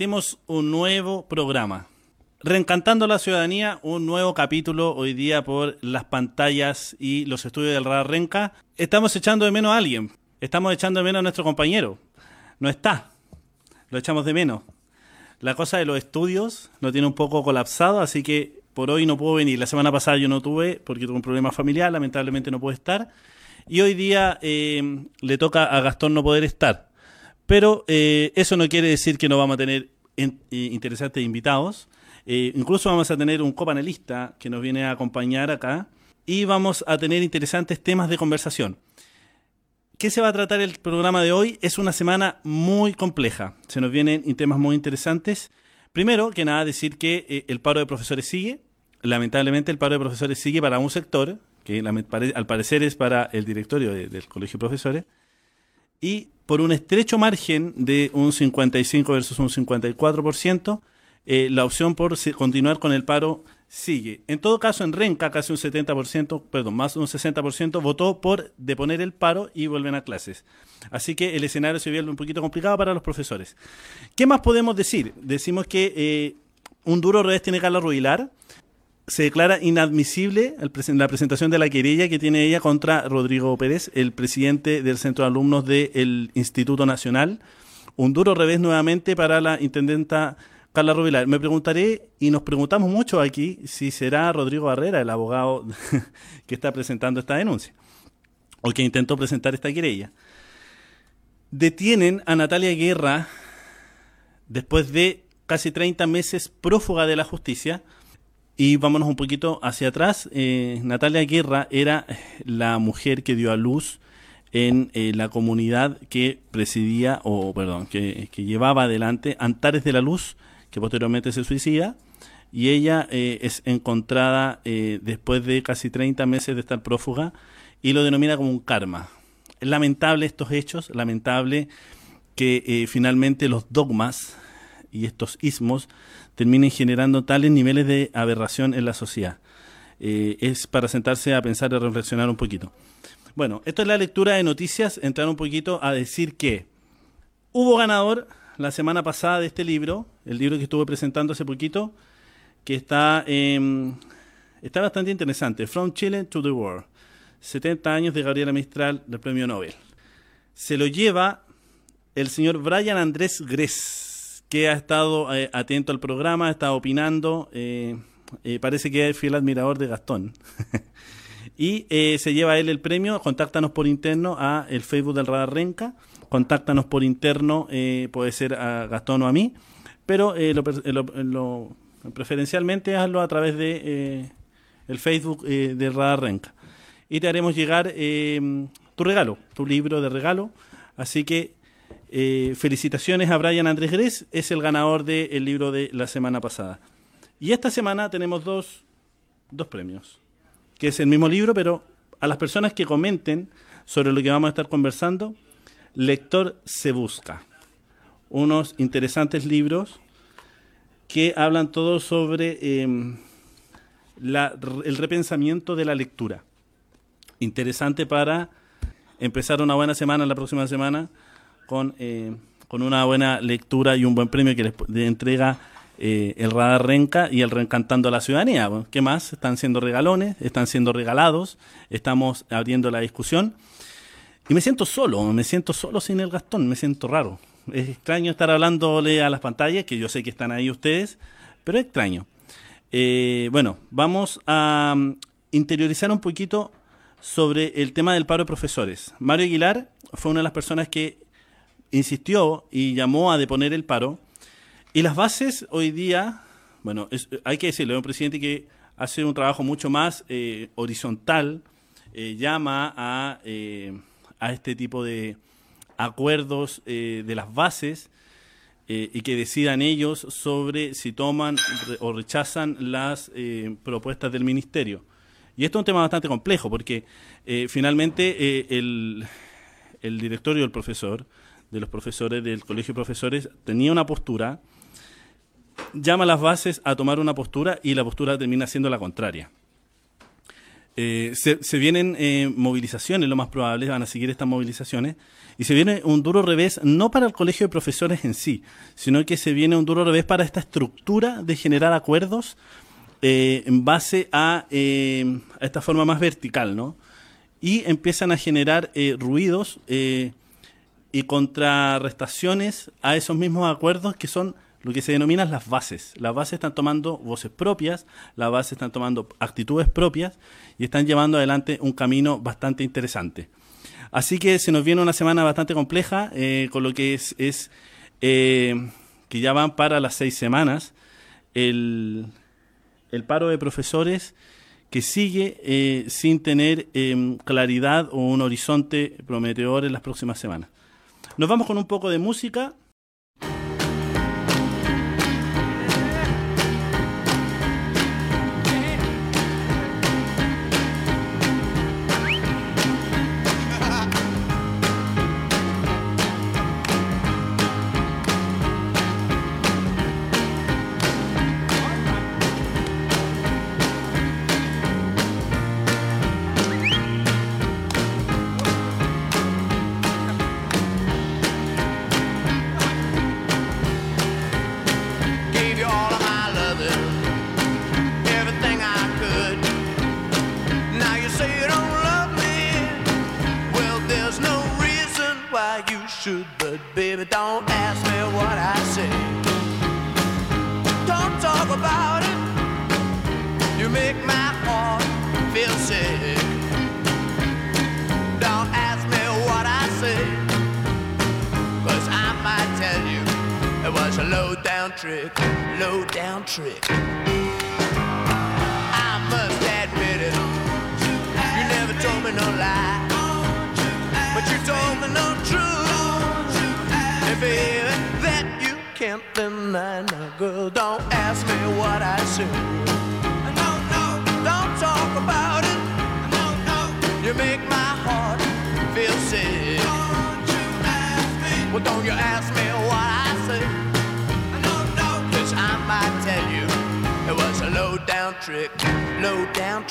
Partimos un nuevo programa. Reencantando la ciudadanía, un nuevo capítulo hoy día por las pantallas y los estudios del Radar Renca. Estamos echando de menos a alguien. Estamos echando de menos a nuestro compañero. No está. Lo echamos de menos. La cosa de los estudios lo tiene un poco colapsado, así que por hoy no puedo venir. La semana pasada yo no tuve porque tuve un problema familiar, lamentablemente no puedo estar. Y hoy día eh, le toca a Gastón no poder estar. Pero eh, eso no quiere decir que no vamos a tener eh, interesantes invitados. Eh, incluso vamos a tener un copanelista que nos viene a acompañar acá y vamos a tener interesantes temas de conversación. ¿Qué se va a tratar el programa de hoy? Es una semana muy compleja. Se nos vienen temas muy interesantes. Primero que nada, decir que el paro de profesores sigue. Lamentablemente el paro de profesores sigue para un sector, que al parecer es para el directorio del Colegio de Profesores. Y por un estrecho margen de un 55 versus un 54%, eh, la opción por continuar con el paro sigue. En todo caso, en Renca, casi un 70%, perdón, más de un 60% votó por deponer el paro y vuelven a clases. Así que el escenario se ve un poquito complicado para los profesores. ¿Qué más podemos decir? Decimos que eh, un duro revés tiene Carla Rubilar se declara inadmisible la presentación de la querella que tiene ella contra Rodrigo Pérez, el presidente del Centro de Alumnos del Instituto Nacional. Un duro revés nuevamente para la intendenta Carla Rubilar. Me preguntaré, y nos preguntamos mucho aquí, si será Rodrigo Barrera el abogado que está presentando esta denuncia, o que intentó presentar esta querella. Detienen a Natalia Guerra después de casi 30 meses prófuga de la justicia y vámonos un poquito hacia atrás. Eh, Natalia Guerra era la mujer que dio a luz en eh, la comunidad que presidía, o perdón, que, llevaba adelante Antares de la Luz, que posteriormente se suicida, y ella eh, es encontrada después de casi 30 meses de estar prófuga y lo denomina como un karma. Es lamentable estos hechos, lamentable que finalmente los dogmas y estos ismos terminen generando tales niveles de aberración en la sociedad. Eh, es para sentarse a pensar y reflexionar un poquito. Bueno, esto es la lectura de noticias, entrar un poquito a decir que hubo ganador la semana pasada de este libro, el libro que estuve presentando hace poquito, que está, está bastante interesante, From Chile to the World, 70 años de Gabriela Mistral del Premio Nobel. Se lo lleva el señor Brian Andrés Gress que ha estado eh, atento al programa, ha estado opinando, eh, eh, parece que es fiel admirador de Gastón. y se lleva él el premio, contáctanos por interno a el Facebook del Radar Renca, contáctanos por interno, puede ser a Gastón o a mí, pero lo, preferencialmente hazlo a través de el Facebook del Radar Renca. Y te haremos llegar tu regalo, tu libro de regalo, así que eh, felicitaciones a Brian Andrés Gres, es el ganador del libro de la semana pasada. Y esta semana tenemos dos, dos premios, que es el mismo libro, pero a las personas que comenten sobre lo que vamos a estar conversando, Lector se busca. Unos interesantes libros que hablan todo sobre em, el repensamiento de la lectura. Interesante para empezar una buena semana la próxima semana con, eh, con una buena lectura y un buen premio que les entrega eh, el Radar Renca y el Reencantando a la Ciudadanía. ¿Qué más? Están siendo regalones, están siendo regalados, estamos abriendo la discusión. Y me siento solo, me siento solo sin el Gastón, me siento raro. Es extraño estar hablándole a las pantallas, que yo sé que están ahí ustedes, pero es extraño. Eh, bueno, vamos a mm, interiorizar un poquito sobre el tema del paro de profesores. Mario Aguilar fue una de las personas que insistió y llamó a deponer el paro. Y las bases hoy día, bueno, hay que decirlo, es un presidente que hace un trabajo mucho más eh, horizontal, eh, llama a, eh, a este tipo de acuerdos de las bases y que decidan ellos sobre si toman o rechazan las propuestas del ministerio. Y esto es un tema bastante complejo porque finalmente el, el directorio del profesor de los profesores del Colegio de Profesores tenía una postura, llama a las bases a tomar una postura y la postura termina siendo la contraria. Eh, se, vienen eh, movilizaciones, lo más probable, van a seguir estas movilizaciones, y se viene un duro revés, no para el colegio de profesores en sí, sino que se viene un duro revés para esta estructura de generar acuerdos eh, en base a, a, esta forma más vertical, ¿no? Y empiezan a generar ruidos y contrarrestaciones a esos mismos acuerdos que son lo que se denominan las bases. Las bases están tomando voces propias, las bases están tomando actitudes propias y están llevando adelante un camino bastante interesante. Así que se nos viene una semana bastante compleja, eh, con lo que es, es eh, que ya van para las seis semanas el, el paro de profesores que sigue eh, sin tener em, claridad o un horizonte prometedor en las próximas semanas. Nos vamos con un poco de música trick.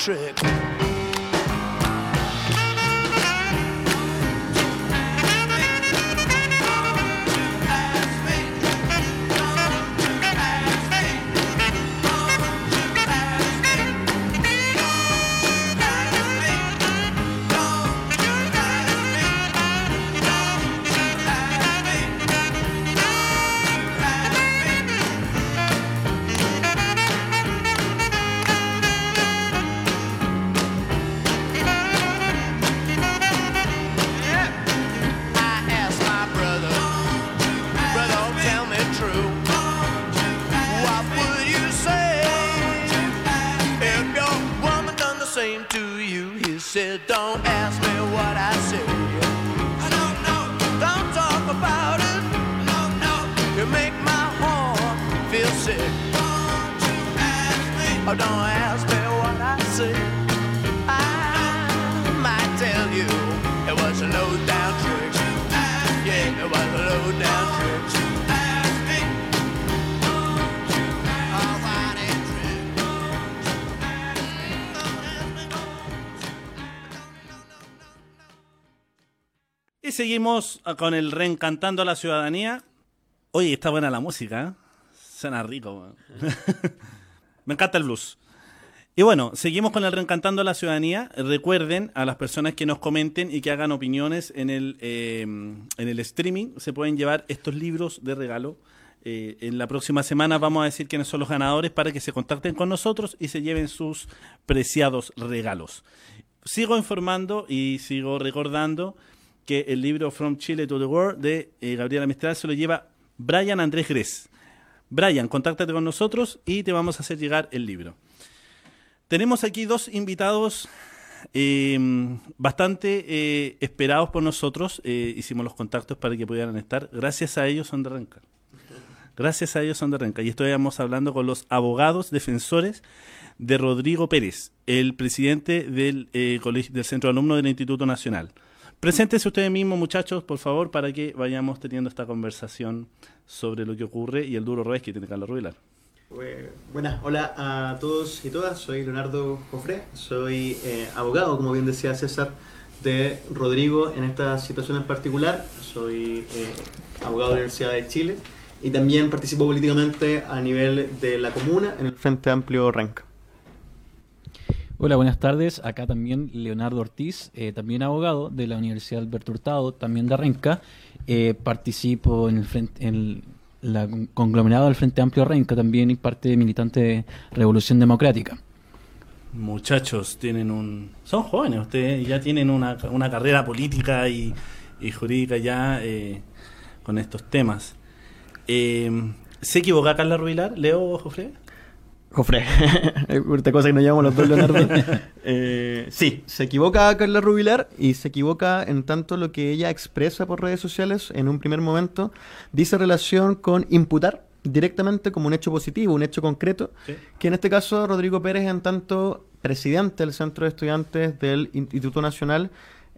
trick. Seguimos con el reencantando a la ciudadanía. Oye, está buena la música, ¿eh? Suena rico. Me encanta el blues. Y bueno, seguimos con el reencantando a la ciudadanía. Recuerden a las personas que nos comenten y que hagan opiniones en el, eh, en el streaming, se pueden llevar estos libros de regalo. Eh, en la próxima semana vamos a decir quiénes son los ganadores para que se contacten con nosotros y se lleven sus preciados regalos. Sigo informando y sigo recordando que el libro From Chile to the World de eh, Gabriela Mistral se lo lleva Brian Andrés Gres. Brian, contáctate con nosotros y te vamos a hacer llegar el libro. Tenemos aquí dos invitados em, bastante eh, esperados por nosotros. Eh, hicimos los contactos para que pudieran estar. Gracias a ellos son de Renca. Gracias a ellos son de Renca. Y estamos hablando con los abogados defensores de Rodrigo Pérez, el presidente del, del Centro de Alumnos del Instituto Nacional. Preséntese ustedes mismos, muchachos, por favor, para que vayamos teniendo esta conversación sobre lo que ocurre y el duro revés que tiene Carlos Rubilar. Buenas, hola a todos y todas, soy Leonardo Jofré, soy eh, abogado, como bien decía César, de Rodrigo en esta situación en particular, soy eh, abogado de la Universidad de Chile y también participo políticamente a nivel de la comuna en el Frente Amplio Renca. Hola, buenas tardes. Acá también Leonardo Ortiz, eh, también abogado de la Universidad Alberto Hurtado, también de Renca. participo en el frente, en la conglomerado del Frente Amplio Renca también y parte militante de Revolución Democrática. Muchachos, tienen un... Son jóvenes, ustedes ya tienen una, una carrera política y, jurídica ya eh, con estos temas. Eh, ¿Se equivoca Carla Rubilar? ¿Leo, Jofre? Jofre, esta cosa que nos llamamos los dos Leonardo. eh, sí, se equivoca Carla Rubilar y se equivoca en tanto lo que ella expresa por redes sociales en un primer momento dice relación con imputar directamente como un hecho positivo, un hecho concreto, que en este caso Rodrigo Pérez, en tanto presidente del Centro de Estudiantes del Instituto Nacional,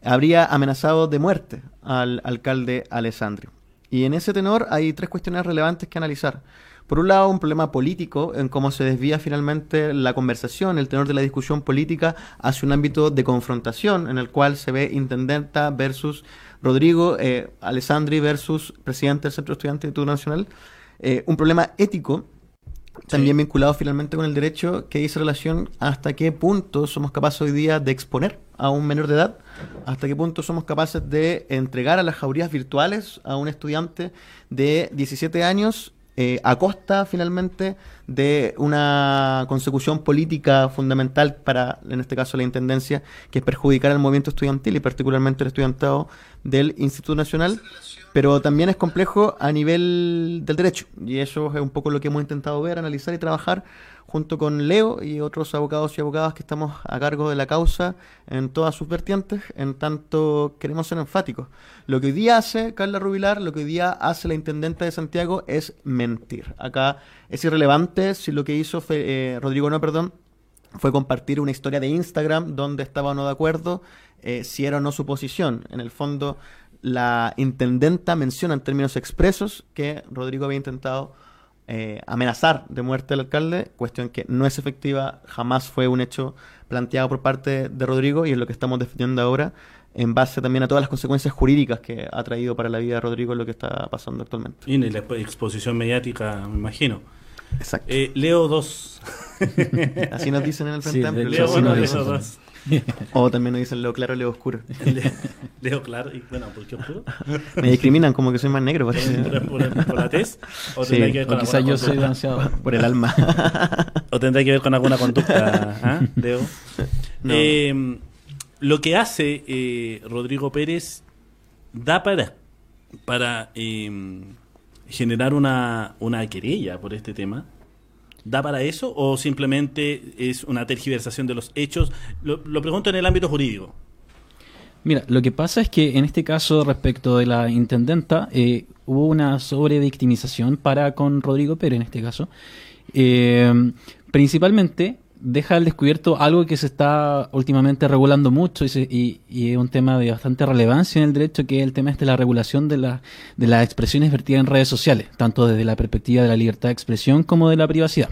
habría amenazado de muerte al alcalde Alessandri. Y en ese tenor hay tres cuestiones relevantes que analizar. Por un lado, un problema político en cómo se desvía finalmente la conversación, el tenor de la discusión política hacia un ámbito de confrontación en el cual se ve intendenta versus Rodrigo eh, Alessandri versus presidente del Centro Estudiante Instituto Nacional. Eh, un problema ético también vinculado finalmente con el derecho que dice relación hasta qué punto somos capaces hoy día de exponer a un menor de edad, hasta qué punto somos capaces de entregar a las jaurías virtuales a un estudiante de 17 años eh, a costa finalmente de una consecución política fundamental para, en este caso, la Intendencia, que es perjudicar al movimiento estudiantil y particularmente el estudiantado del Instituto Nacional, pero también es complejo a nivel del derecho, y eso es un poco lo que hemos intentado ver, analizar y trabajar junto con Leo y otros abogados y abogadas que estamos a cargo de la causa en todas sus vertientes, en tanto queremos ser enfáticos. Lo que hoy día hace Carla Rubilar, lo que hoy día hace la Intendente de Santiago es mentir. Acá es irrelevante si lo que hizo eh, Rodrigo no, perdón, fue compartir una historia de Instagram donde estaba o no de acuerdo, eh, si era o no su posición. En el fondo, la intendenta menciona en términos expresos que Rodrigo había intentado eh, amenazar de muerte al alcalde, cuestión que no es efectiva, jamás fue un hecho planteado por parte de Rodrigo y es lo que estamos defendiendo ahora, en base también a todas las consecuencias jurídicas que ha traído para la vida de Rodrigo lo que está pasando actualmente. Y en la exposición mediática, me imagino. Exacto. Eh, Leo 2. Así nos dicen en el Frente Amplio. Leo, Leo 2. o también nos dicen Leo Claro, Leo Oscuro. Leo Claro, y bueno, ¿por qué oscuro? Me discriminan como que soy más negro. ¿Por, la tez? ¿O sí, que ver con quizás yo soy danseado por el alma. ¿O tendrá que ver con alguna conducta, ¿ah, Leo? Eh, lo que hace eh, Rodrigo Pérez da para, para eh, generar una, una querella por este tema. ¿Da para eso o simplemente es una tergiversación de los hechos? Lo, pregunto en el ámbito jurídico. Mira, lo que pasa es que en este caso respecto de la intendenta eh, hubo una sobrevictimización para con Rodrigo Pérez en este caso. Eh, principalmente deja al descubierto algo que se está últimamente regulando mucho y, es un tema de bastante relevancia en el derecho, que es el tema este de la regulación de, la, de las expresiones vertidas en redes sociales, tanto desde la perspectiva de la libertad de expresión como de la privacidad.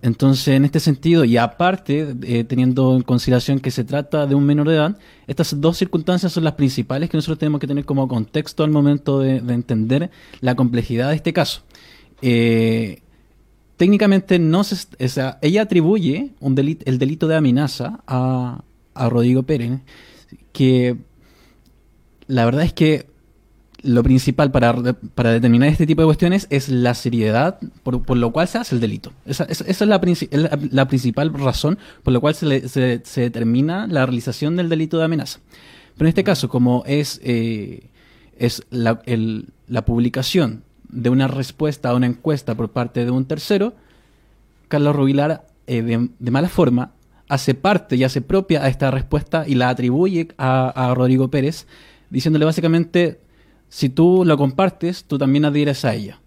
Entonces, en este sentido, y aparte, eh, teniendo en consideración que se trata de un menor de edad, estas dos circunstancias son las principales que nosotros tenemos que tener como contexto al momento de, entender la complejidad de este caso. Eh, técnicamente no se, ella atribuye un delito, el delito de amenaza a, a Rodrigo Pérez, que la verdad es que lo principal para, para, determinar este tipo de cuestiones es la seriedad por, por lo cual se hace el delito. Esa, esa, es, la, la, principal razón por la cual se, se, se, determina la realización del delito de amenaza. Pero en este caso, como es, eh, es la, el, la publicación de una respuesta a una encuesta por parte de un tercero, Carlos Rubilar, eh, de, mala forma, hace parte y hace propia a esta respuesta y la atribuye a, Rodrigo Pérez, diciéndole básicamente, si tú lo compartes, tú también adhieres a ella.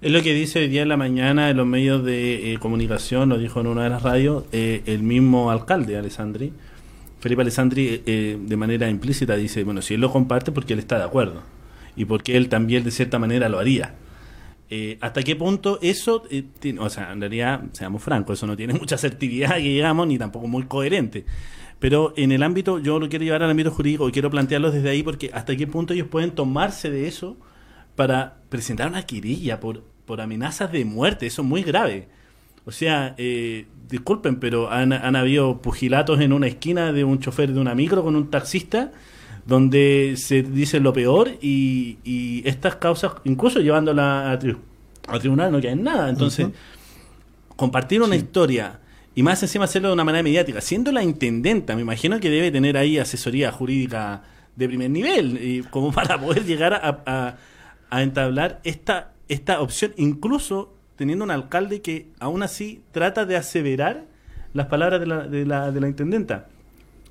Es lo que dice hoy día en la mañana en los medios de eh, comunicación, lo dijo en una de las radios, eh, el mismo alcalde, Alessandri. Felipe Alessandri, de manera implícita, dice, bueno, si él lo comparte, porque él está de acuerdo. Y porque él también, de cierta manera, lo haría. Eh, ¿Hasta qué punto eso, eh, o sea, en realidad, seamos francos, eso no tiene mucha asertividad, digamos, ni tampoco muy coherente. Pero en el ámbito, yo lo quiero llevar al ámbito jurídico y quiero plantearlo desde ahí porque hasta qué punto ellos pueden tomarse de eso para presentar una querella por, por amenazas de muerte, eso es muy grave. O sea, eh, disculpen, pero han, han, habido pugilatos en una esquina de un chofer de una micro con un taxista donde se dice lo peor y, y estas causas, incluso llevándola a, a tribunal, no queda en nada. Entonces, compartir una historia y más encima hacerlo de una manera mediática, siendo la intendenta, me imagino que debe tener ahí asesoría jurídica de primer nivel, y como para poder llegar a, a, a entablar esta, esta opción, incluso teniendo un alcalde que aún así trata de aseverar las palabras de la, de la, de la intendenta.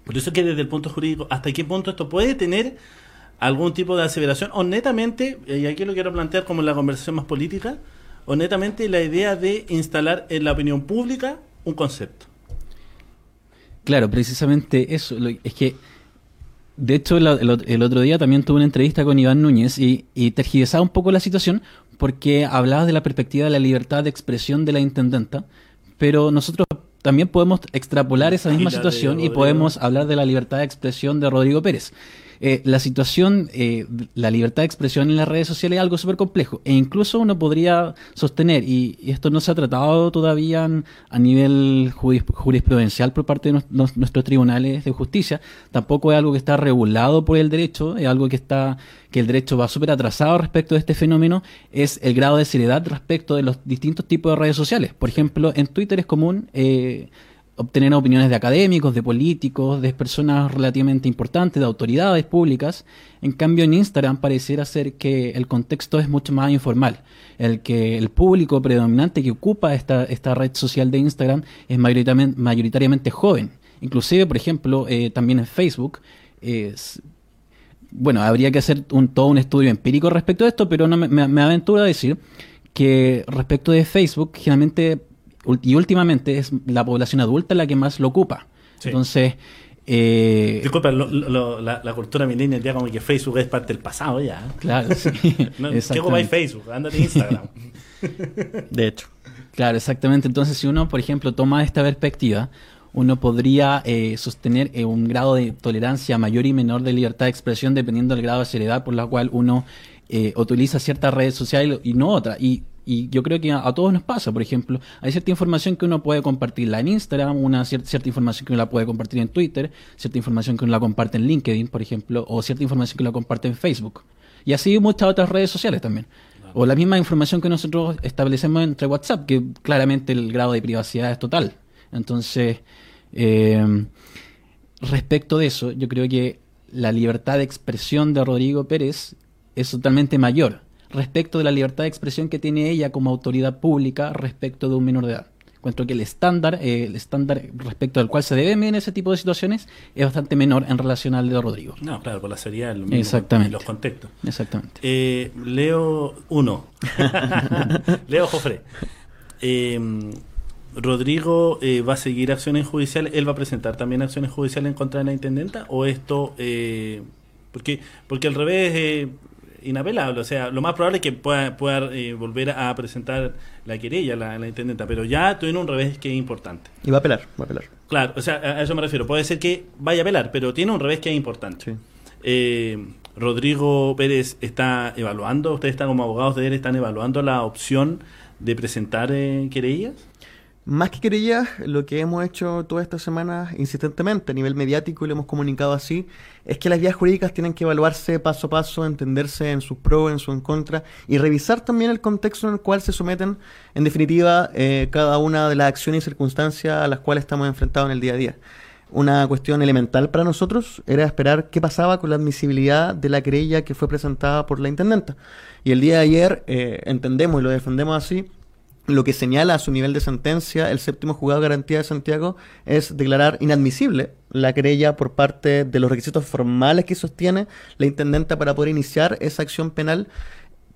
Por eso que desde el punto jurídico, ¿hasta qué punto esto puede tener algún tipo de aseveración? O netamente, y aquí lo quiero plantear como la conversación más política, o netamente la idea de instalar en la opinión pública un concepto. Claro, precisamente eso. Es que, de hecho, el otro día también tuve una entrevista con Iván Núñez y, y tergiversaba un poco la situación porque hablabas de la perspectiva de la libertad de expresión de la intendenta, pero nosotros también podemos extrapolar esa misma situación y podemos hablar de la libertad de expresión de Rodrigo Pérez. Eh, la situación, eh, la libertad de expresión en las redes sociales es algo súper complejo e incluso uno podría sostener, y, y, esto no se ha tratado todavía a nivel jurisprudencial por parte de nuestros tribunales de justicia, tampoco es algo que está regulado por el derecho, es algo que está que el derecho va súper atrasado respecto de este fenómeno, es el grado de seriedad respecto de los distintos tipos de redes sociales. Por ejemplo, en Twitter es común... Eh, obtener opiniones de académicos, de políticos, de personas relativamente importantes, de autoridades públicas. En cambio, en Instagram pareciera ser que el contexto es mucho más informal. El que el público predominante que ocupa esta, esta red social de Instagram es mayoritariamente, mayoritariamente joven. Inclusive, por ejemplo, eh, también en Facebook. Bueno, habría que hacer un, todo un estudio empírico respecto a esto, pero no me, me, me aventuro a decir que respecto de Facebook, generalmente y últimamente es la población adulta la que más lo ocupa. Sí. Entonces... Eh, Disculpa, lo, lo, la, la, cultura millennial ya como que Facebook es parte del pasado ya. Claro, sí. no, ¿Qué ocupáis Facebook? Ándate Instagram. de hecho. Claro, exactamente. Entonces, si uno, por ejemplo, toma esta perspectiva, uno podría eh, sostener eh, un grado de tolerancia mayor y menor de libertad de expresión dependiendo del grado de seriedad por la cual uno eh, utiliza ciertas redes sociales y no otra. Y y yo creo que a, a, todos nos pasa, por ejemplo, hay cierta información que uno puede compartirla en Instagram, una cierta, cierta información que uno la puede compartir en Twitter, cierta información que uno la comparte en LinkedIn, por ejemplo, o cierta información que uno la comparte en Facebook. Y así muchas otras redes sociales también. O la misma información que nosotros establecemos entre WhatsApp, que claramente el grado de privacidad es total. Entonces, eh, respecto de eso, yo creo que la libertad de expresión de Rodrigo Pérez es totalmente mayor respecto de la libertad de expresión que tiene ella como autoridad pública respecto de un menor de edad. Encuentro que el estándar, eh, el estándar respecto al cual se debe medir ese tipo de situaciones es bastante menor en relación al de Rodrigo. No, claro, por la seriedad mismo, Exactamente. los contextos. Exactamente. Eh, Leo 1. Leo Jofre. Eh, Rodrigo eh, va a seguir acciones judiciales. ¿Él va a presentar también acciones judiciales en contra de la intendenta? ¿O esto.? Eh, porque, porque al revés eh, inapelable. O sea, lo más probable es que pueda, pueda eh, volver a presentar la querella, la, la intendenta, pero ya tiene un revés que es importante. Y va a apelar, va a apelar. Claro, o sea, a eso me refiero. Puede ser que vaya a apelar, pero tiene un revés que es importante. Sí. Eh, Rodrigo Pérez está evaluando, ustedes están como abogados de él, están evaluando la opción de presentar eh, querellas. Más que querellas, lo que hemos hecho todas estas semanas insistentemente a nivel mediático y lo hemos comunicado así, es que las vías jurídicas tienen que evaluarse paso a paso, entenderse en sus pros, en su en contra y revisar también el contexto en el cual se someten, en definitiva, eh, cada una de las acciones y circunstancias a las cuales estamos enfrentados en el día a día. Una cuestión elemental para nosotros era esperar qué pasaba con la admisibilidad de la querella que fue presentada por la intendenta. Y el día de ayer eh, entendemos y lo defendemos así lo que señala a su nivel de sentencia el séptimo juzgado de garantía de Santiago es declarar inadmisible la querella por parte de los requisitos formales que sostiene la intendenta para poder iniciar esa acción penal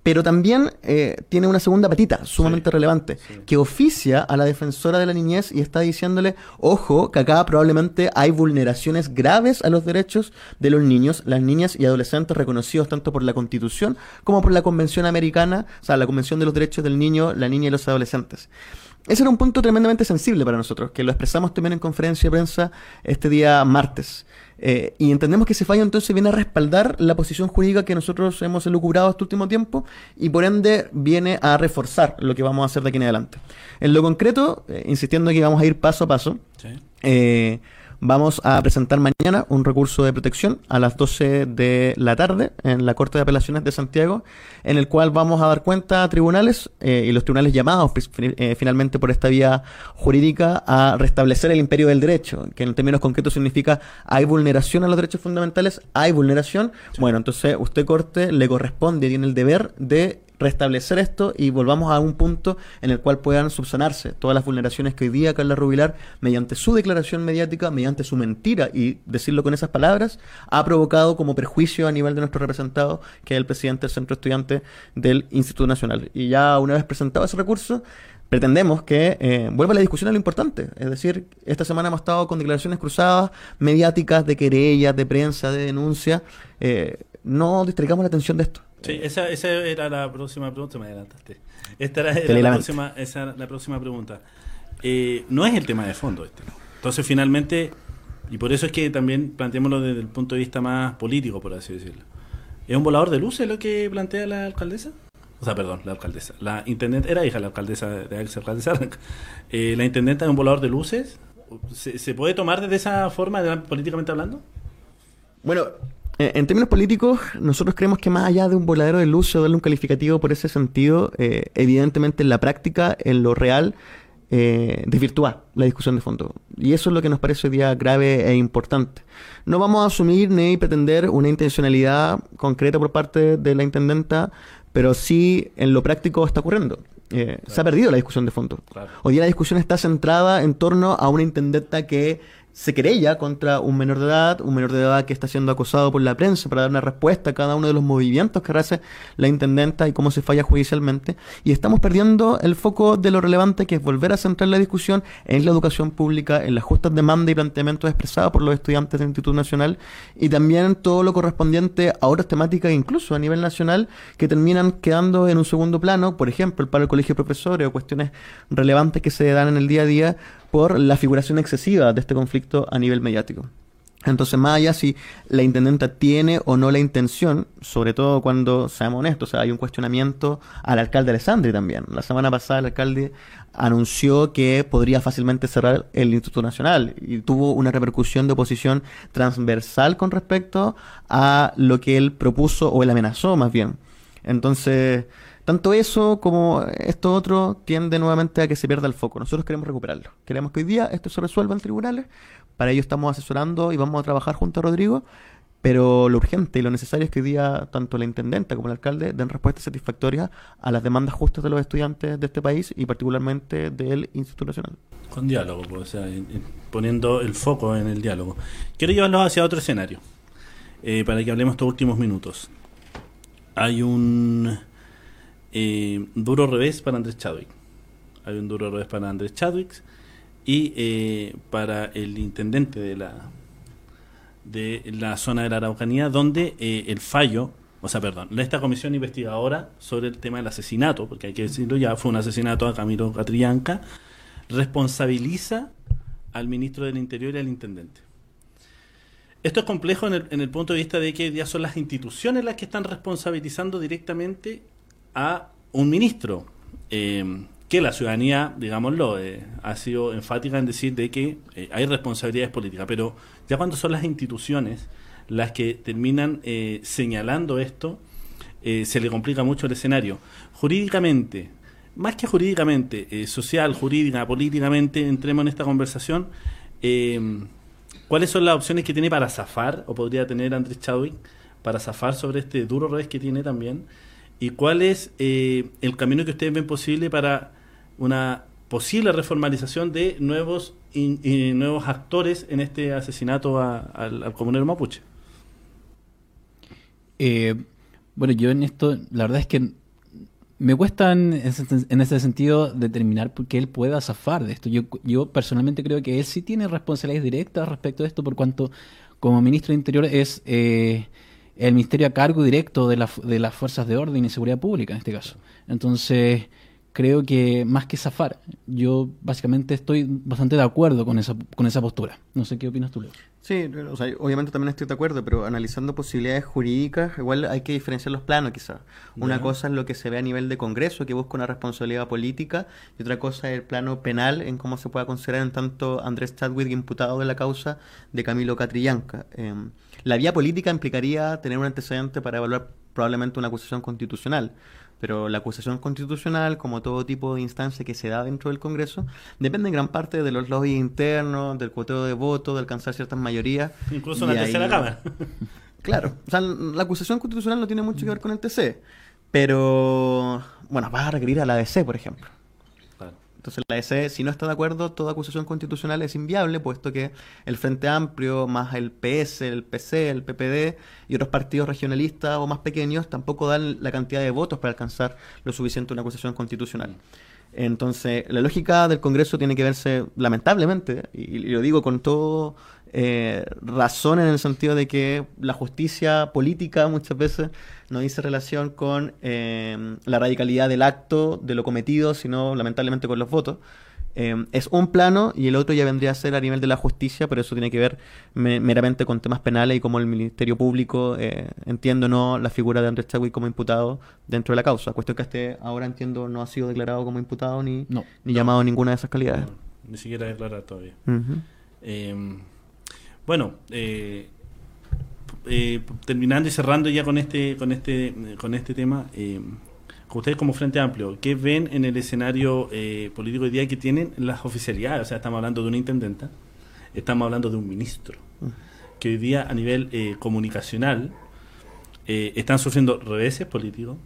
pero también eh, tiene una segunda patita sumamente Sí, relevante, sí. que oficia a la defensora de la niñez y está diciéndole, ojo, que acá probablemente hay vulneraciones graves a los derechos de los niños, las niñas y adolescentes reconocidos tanto por la Constitución como por la Convención Americana, o sea, la Convención de los Derechos del Niño, la Niña y los Adolescentes. Ese era un punto tremendamente sensible para nosotros, que lo expresamos también en conferencia de prensa este día martes. Eh, y entendemos que ese fallo entonces viene a respaldar la posición jurídica que nosotros hemos elucubrado este último tiempo y por ende viene a reforzar lo que vamos a hacer de aquí en adelante. En lo concreto, eh, insistiendo que vamos a ir paso a paso, Sí. eh, vamos a presentar mañana un recurso de protección a las 12 de la tarde en la Corte de Apelaciones de Santiago, en el cual vamos a dar cuenta a tribunales eh, y los tribunales llamados pues, eh, finalmente por esta vía jurídica a restablecer el imperio del derecho, que en términos concretos significa hay vulneración a los derechos fundamentales, hay vulneración. Bueno, entonces usted Corte le corresponde, tiene el deber de restablecer esto y volvamos a un punto en el cual puedan subsanarse todas las vulneraciones que hoy día Carla Rubilar, mediante su declaración mediática, mediante su mentira y decirlo con esas palabras, ha provocado como perjuicio a nivel de nuestro representado, que es el presidente del Centro Estudiante del Instituto Nacional. Y ya una vez presentado ese recurso, pretendemos que eh, vuelva la discusión a lo importante. Es decir, esta semana hemos estado con declaraciones cruzadas, mediáticas, de querellas, de prensa, de denuncia. Eh, no distraigamos la atención de esto. Sí, esa, esa era la próxima pregunta, me adelantaste. Esta era, era la próxima, esa era la próxima pregunta. Eh, no es el tema de fondo este. Entonces, finalmente, y por eso es que también planteémoslo desde el punto de vista más político, por así decirlo. ¿Es un volador de luces lo que plantea la alcaldesa? O sea, perdón, la alcaldesa. La intendente, era hija de la alcaldesa, de ex alcaldesa. Eh, ¿La intendenta es un volador de luces? ¿Se, se puede tomar desde esa forma, de- políticamente hablando? Bueno, eh, en términos políticos, nosotros creemos que más allá de un voladero de luz o darle un calificativo por ese sentido, eh, evidentemente en la práctica, en lo real, eh, desvirtúa la discusión de fondo. Y eso es lo que nos parece hoy día grave e importante. No vamos a asumir ni pretender una intencionalidad concreta por parte de la intendenta, pero sí en lo práctico está ocurriendo. Eh, Se ha perdido la discusión de fondo. Claro. Hoy día la discusión está centrada en torno a una intendenta que se querella contra un menor de edad, un menor de edad que está siendo acosado por la prensa para dar una respuesta a cada uno de los movimientos que hace la intendenta y cómo se falla judicialmente. Y estamos perdiendo el foco de lo relevante que es volver a centrar la discusión en la educación pública, en las justas demandas y planteamientos expresados por los estudiantes del Instituto Nacional y también todo lo correspondiente a otras temáticas, incluso a nivel nacional, que terminan quedando en un segundo plano, por ejemplo, el paro del colegio de profesores o cuestiones relevantes que se dan en el día a día por la figuración excesiva de este conflicto a nivel mediático. Entonces, más allá si la intendenta tiene o no la intención, sobre todo cuando, seamos honestos, o sea, hay un cuestionamiento al alcalde Alessandri también. La semana pasada el alcalde anunció que podría fácilmente cerrar el Instituto Nacional y tuvo una repercusión de oposición transversal con respecto a lo que él propuso o él amenazó más bien. Entonces, tanto eso como esto otro tiende nuevamente a que se pierda el foco. Nosotros queremos recuperarlo. Queremos que hoy día esto se resuelva en tribunales. Para ello estamos asesorando y vamos a trabajar junto a Rodrigo. Pero lo urgente y lo necesario es que hoy día tanto la intendenta como el alcalde den respuestas satisfactorias a las demandas justas de los estudiantes de este país y particularmente del Instituto Nacional. Con diálogo, pues, o sea, en- en- poniendo el foco en el diálogo. Quiero llevarlos hacia otro escenario, eh, para que hablemos estos últimos minutos. Hay un eh, duro revés para Andrés Chadwick. Hay un duro revés para Andrés Chadwick y eh, para el intendente de la de la zona de la Araucanía, donde eh, el fallo, o sea, perdón, esta comisión investigadora sobre el tema del asesinato, porque hay que decirlo ya, fue un asesinato a Camilo Catrillanca, responsabiliza al ministro del Interior y al intendente. Esto es complejo en el, en el punto de vista de que ya son las instituciones las que están responsabilizando directamente a un ministro. Eh, que la ciudadanía, digámoslo, eh, ha sido enfática en decir de que eh, hay responsabilidades políticas, pero ya cuando son las instituciones las que terminan eh, señalando esto, se le complica mucho el escenario. Jurídicamente, más que jurídicamente, social, jurídica, políticamente, entremos en esta conversación. ¿Cuáles son las opciones que tiene para zafar, o podría tener Andrés Chadwick, para zafar sobre este duro revés que tiene también? ¿Y cuál es eh, el camino que ustedes ven posible para una posible reformalización de nuevos nuevos actores en este asesinato a- al, comunero mapuche? Eh, bueno, yo en esto, la verdad es que me cuesta en ese, en ese sentido determinar qué él pueda zafar de esto. Yo, yo personalmente creo que él sí tiene responsabilidades directas respecto de esto, por cuanto como ministro de Interior es eh, el ministerio a cargo directo de, la, de las fuerzas de orden y seguridad pública en este caso. Entonces, creo que más que zafar, yo básicamente estoy bastante de acuerdo con esa, con esa postura. No sé qué opinas tú, Leo. Sí, o sea, obviamente también estoy de acuerdo, pero analizando posibilidades jurídicas, igual hay que diferenciar los planos quizás. Una cosa es lo que se ve a nivel de Congreso, que busca una responsabilidad política, y otra cosa es el plano penal, en cómo se pueda considerar en tanto Andrés Chadwick imputado de la causa de Camilo Catrillanca. Em, la vía política implicaría tener un antecedente para evaluar probablemente una acusación constitucional pero la acusación constitucional, como todo tipo de instancia que se da dentro del Congreso, depende en gran parte de los lobbies internos, del cuoteo de votos, de alcanzar ciertas mayorías. Incluso en la tercera cámara. Claro, o sea, la acusación constitucional no tiene mucho que ver con el TC, pero, bueno, va a requerir a la ADC, por ejemplo. Entonces la EC, si no está de acuerdo, toda acusación constitucional es inviable, puesto que el Frente Amplio, más el PS, el PC, el PPD y otros partidos regionalistas o más pequeños tampoco dan la cantidad de votos para alcanzar lo suficiente una acusación constitucional. Entonces, la lógica del Congreso tiene que verse, lamentablemente, y, lo digo con todo eh, razón en el sentido de que la justicia política muchas veces no dice relación con eh, la radicalidad del acto, de lo cometido, sino lamentablemente con los votos. Eh, es un plano y el otro ya vendría a ser a nivel de la justicia, pero eso tiene que ver meramente con temas penales y como el Ministerio Público, eh, entiendo, no la figura de Andrés Chadwick como imputado dentro de la causa. Cuestión que este ahora entiendo no ha sido declarado como imputado ni, ni llamado a ninguna de esas calidades. ni siquiera declarado todavía. bueno, eh, eh, terminando y cerrando ya con este con este con este tema eh, ustedes como Frente Amplio ¿qué ven en el escenario eh, político hoy día que tienen las oficialidades? o sea estamos hablando de una intendenta estamos hablando de un ministro que hoy día a nivel eh, comunicacional están sufriendo reveses políticos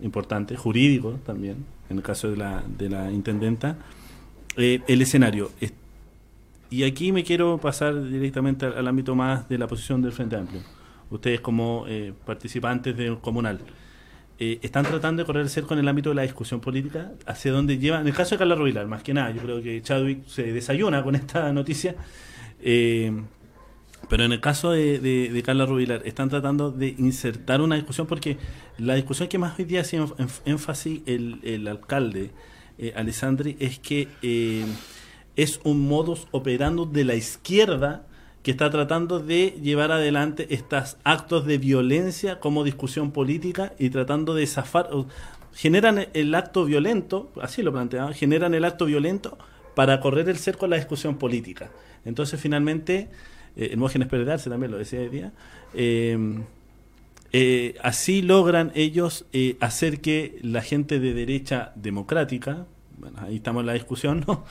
importantes jurídicos también en el caso de la de la intendenta el escenario y aquí me quiero pasar directamente al, ámbito más de la posición del Frente Amplio. Ustedes como eh, participantes del comunal, eh, ¿están tratando de correr el cerco en el ámbito de la discusión política? ¿Hacia dónde lleva? En el caso de Carla Rubilar, más que nada, yo creo que Chadwick se desayuna con esta noticia. Eh, pero en el caso de, Carla Rubilar, están tratando de insertar una discusión porque la discusión que más hoy día hace énfasis el, el alcalde, Alessandri, es que es un modus operando de la izquierda que está tratando de llevar adelante estos actos de violencia como discusión política y tratando de zafar, generan el acto violento, así lo planteaban, generan el acto violento para correr el cerco a la discusión política. Entonces, finalmente, eh, Hermógenes también lo decía hoy día, eh, eh, así logran ellos eh, hacer que la gente de derecha democrática, bueno, ahí estamos en la discusión, ¿no?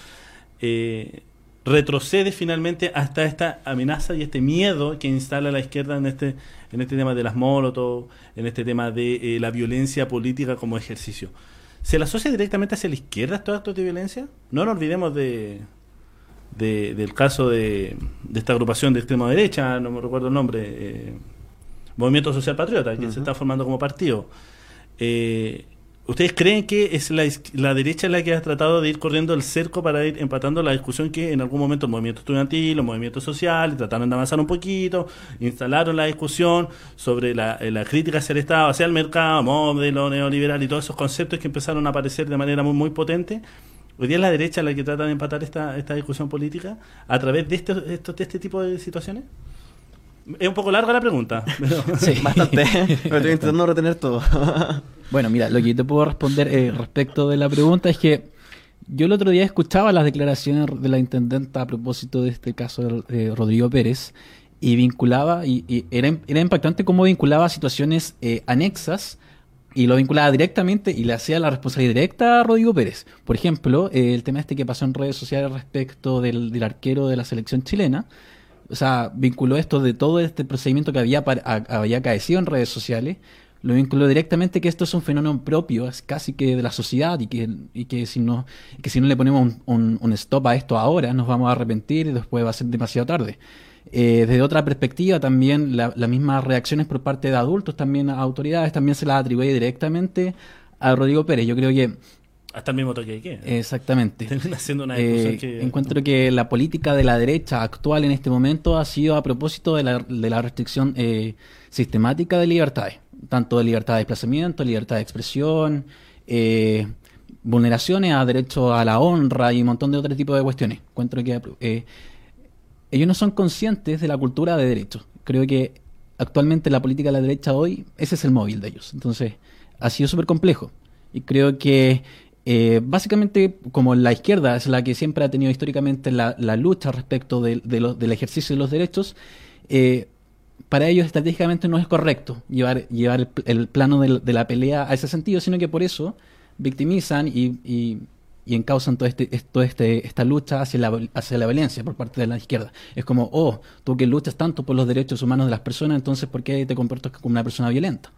Retrocede finalmente hasta esta amenaza y este miedo que instala la izquierda en este, en este tema de las molotov, en este tema de eh, la violencia política como ejercicio. ¿Se la asocia directamente hacia la izquierda estos actos de violencia? No nos olvidemos de, del caso de, esta agrupación de extrema derecha, no me recuerdo el nombre, eh, Movimiento Social Patriota, que se está formando como partido. Eh, ¿Ustedes creen que es la, la, derecha la que ha tratado de ir corriendo el cerco para ir empatando la discusión que en algún momento el movimiento estudiantil, los movimientos sociales trataron de avanzar un poquito, instalaron la discusión sobre la, la crítica hacia el Estado, hacia el mercado, modelo neoliberal y todos esos conceptos que empezaron a aparecer de manera muy, muy potente? Hoy día es la derecha la que trata de empatar esta, esta discusión política a través de, este, de este tipo de situaciones. Es un poco larga la pregunta. Sí. Bastante. Pero estoy intentando retener todo. bueno, mira, lo que yo te puedo responder eh, respecto de la pregunta es que yo el otro día escuchaba las declaraciones de la intendenta a propósito de este caso de Rodrigo Pérez y vinculaba, y, era, era, impactante cómo vinculaba situaciones eh, anexas y lo vinculaba directamente y le hacía la responsabilidad directa a Rodrigo Pérez. Por ejemplo, eh, el tema este que pasó en redes sociales respecto del, del arquero de la selección chilena, o sea, vinculó esto de todo este procedimiento que había, había caecido en redes sociales, lo vinculó directamente que esto es un fenómeno propio, es casi que de la sociedad y que, y que, si, no, que si no le ponemos un, un, stop a esto ahora nos vamos a arrepentir y después va a ser demasiado tarde. Eh, desde otra perspectiva también las mismas reacciones por parte de adultos, también a autoridades, también se las atribuye directamente a Rodrigo Pérez. Yo creo que hasta el mismo toque de queda. Exactamente. haciendo una eh, que... Encuentro que la política de la derecha actual en este momento ha sido a propósito de la, de la restricción eh, sistemática de libertades, tanto de libertad de desplazamiento, libertad de expresión, eh, vulneraciones a derecho a la honra y un montón de otro tipo de cuestiones. Encuentro que ellos no son conscientes de la cultura de derecho. Creo que actualmente la política de la derecha hoy, ese es el móvil de ellos. Entonces, ha sido súper complejo. Y creo que eh, básicamente, como la izquierda es la que siempre ha tenido históricamente la, lucha respecto del ejercicio de los derechos, eh, para ellos estratégicamente no es correcto llevar, llevar el, plano de, la pelea a ese sentido, sino que por eso victimizan y, y, y encausan toda este, este, esta lucha hacia la, hacia la violencia por parte de la izquierda. Es como, oh, tú que luchas tanto por los derechos humanos de las personas, entonces ¿por qué te comportas como una persona violenta?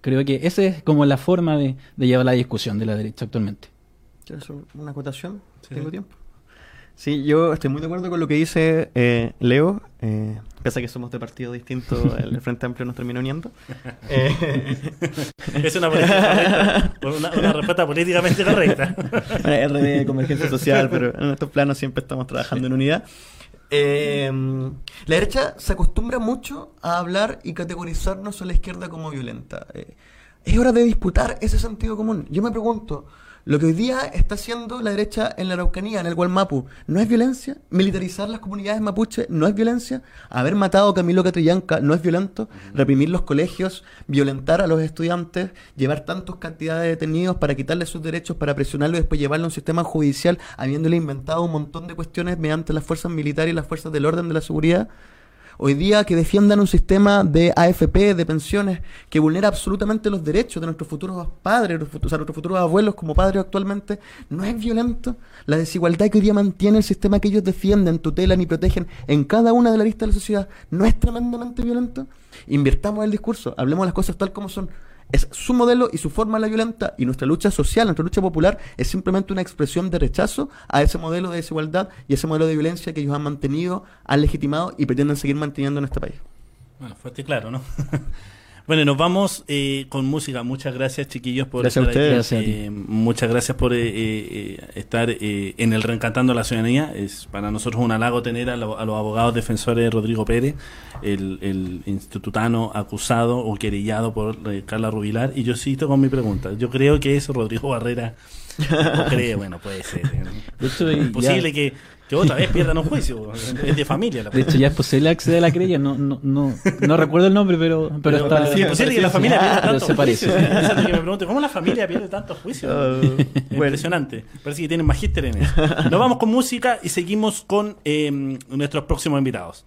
Creo que esa es como la forma de, llevar la discusión de la derecha actualmente. ¿Una acotación? ¿Tengo tiempo? Sí, yo estoy muy de acuerdo con lo que dice eh, Leo, eh, pese a que somos de partido distinto, el Frente Amplio nos terminó uniendo. Eh, es una, una, respuesta políticamente correcta. RD, convergencia social, pero en estos planos siempre estamos trabajando en unidad. Eh, la derecha se acostumbra mucho a hablar y categorizarnos a la izquierda como violenta. Eh, es hora de disputar ese sentido común. Yo me pregunto, lo que hoy día está haciendo la derecha en la Araucanía, en el Gualmapu, ¿no es violencia? ¿Militarizar las comunidades mapuche no es violencia? ¿Haber matado a Camilo Catrillanca no es violento? ¿Reprimir los colegios? ¿Violentar a los estudiantes? ¿Llevar tantas cantidades de detenidos para quitarles sus derechos, para presionarlos y después llevarlo a un sistema judicial, habiéndole inventado un montón de cuestiones mediante las fuerzas militares y las fuerzas del orden de la seguridad? Hoy día que defiendan un sistema de AFP, de pensiones, que vulnera absolutamente los derechos de nuestros futuros padres, o sea, nuestros futuros abuelos como padres actualmente, no es violento. La desigualdad que hoy día mantiene el sistema que ellos defienden, tutelan y protegen en cada una de las listas de la sociedad, no es tremendamente violento. Invirtamos el discurso, hablemos las cosas tal como son. Es su modelo y su forma la violenta y nuestra lucha social, nuestra lucha popular es simplemente una expresión de rechazo a ese modelo de desigualdad y ese modelo de violencia que ellos han mantenido, han legitimado y pretenden seguir manteniendo en este país. Bueno, fuerte y claro, ¿no? Bueno, nos vamos eh, con música. Muchas gracias, chiquillos, por estar eh, muchas gracias por eh, estar en el Reencantando la Ciudadanía. Es para nosotros un halago tener a, los abogados defensores Rodrigo Pérez, el, institutano acusado o querellado por Carla Rubilar. Y yo cito con mi pregunta. Yo creo que es Rodrigo Barrera. ¿O cree? Bueno, puede ser. es posible que que otra vez pierdan un juicio. Es de familia. La de hecho, ya es posible acceder a la querella. No, no, no, no recuerdo el nombre, pero, pero, está. Sí, es posible que la familia pierda tantos se parece. que me pregunto, ¿cómo la familia pierde tantos juicios? Uh, Impresionante. Parece que tienen magíster en eso. Nos vamos con música y seguimos con eh, nuestros próximos invitados.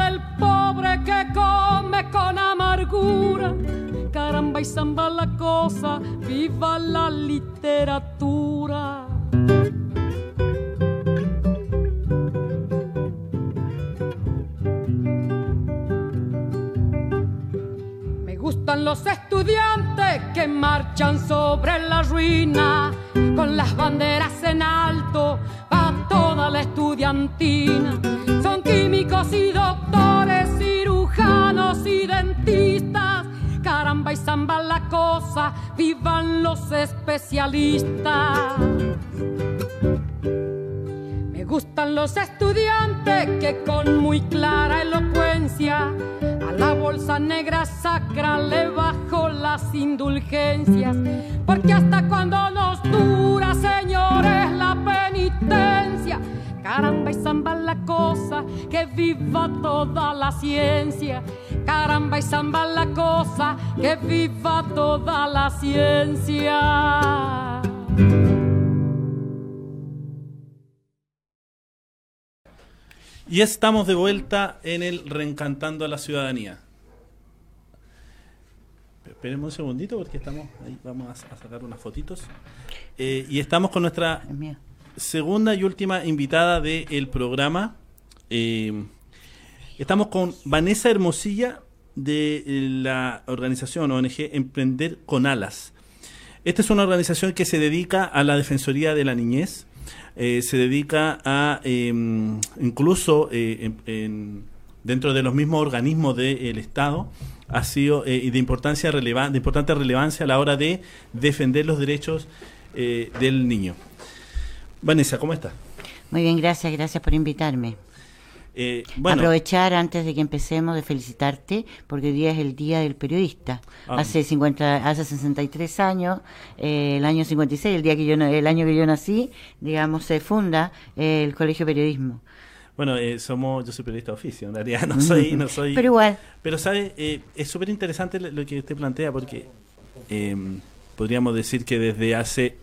que con amargura. Caramba y zamba la cosa, viva la literatura. Me gustan los estudiantes que marchan sobre la ruina, con las banderas en alto, va toda la estudiantina. Son químicos y La cosa, vivan los especialistas. Me gustan los estudiantes que con muy clara elocuencia a la bolsa negra sacra le bajo las indulgencias. Porque hasta cuando nos dura, señores, la penitencia. Caramba y zamba la cosa, que viva toda la ciencia. Caramba y zamba la cosa, que viva toda la ciencia. Y estamos de vuelta en el Reencantando a la Ciudadanía. Esperemos un segundito porque estamos ahí, vamos a, a sacar unas fotitos. Eh, y estamos con nuestra Es. Segunda y última invitada del programa. Eh, estamos con Vanessa Hermosilla de eh, la organización ONG Emprender con Alas. Esta es una organización que se dedica a la Defensoría de la Niñez, eh, se dedica a eh, incluso en- en- dentro de los mismos organismos del Estado ha sido de importancia relevan- de importante relevancia a la hora de defender los derechos del niño. Vanessa, ¿cómo estás? Muy bien, gracias, gracias por invitarme. Eh, bueno, Aprovechar antes de que empecemos de felicitarte, porque hoy día es el Día del Periodista. Ah. Hace 50, hace 63 años, eh, el año 56, el día que yo el año que yo nací, digamos, se funda eh, el Colegio Periodismo. bueno eh, somos, yo soy periodista de oficio, en realidad no soy, no soy. Pero igual, Pero sabe, eh, es súper interesante lo que usted plantea porque podríamos decir que desde hace,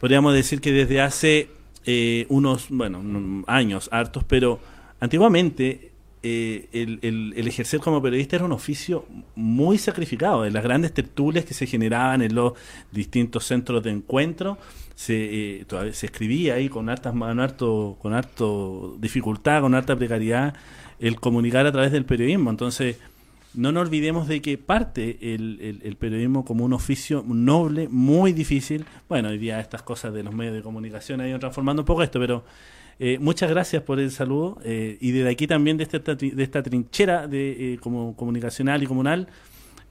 podríamos decir que desde hace eh, unos, bueno, años hartos, pero antiguamente eh, el, el- ejercer como periodista era un oficio muy sacrificado. En las grandes tertulias que se generaban en los distintos centros de encuentro, se, eh, se escribía ahí con hartas con harto, con harto dificultad, con harta precariedad, el comunicar a través del periodismo. Entonces, no nos olvidemos de que parte el, el- periodismo como un oficio noble, muy difícil. Bueno, hoy día estas cosas de los medios de comunicación han ido transformando un poco esto, pero eh, muchas gracias por el saludo eh, y desde aquí también de esta, de esta trinchera de eh, como comunicacional y comunal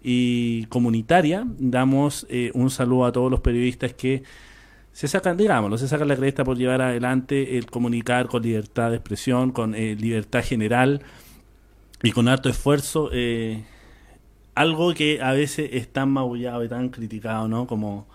y comunitaria damos eh, un saludo a todos los periodistas que se sacan, digámoslo, se sacan la cresta por llevar adelante el comunicar con libertad de expresión, con eh, libertad general y con harto esfuerzo, eh, algo que a veces es tan magullado y tan criticado, ¿no? Como,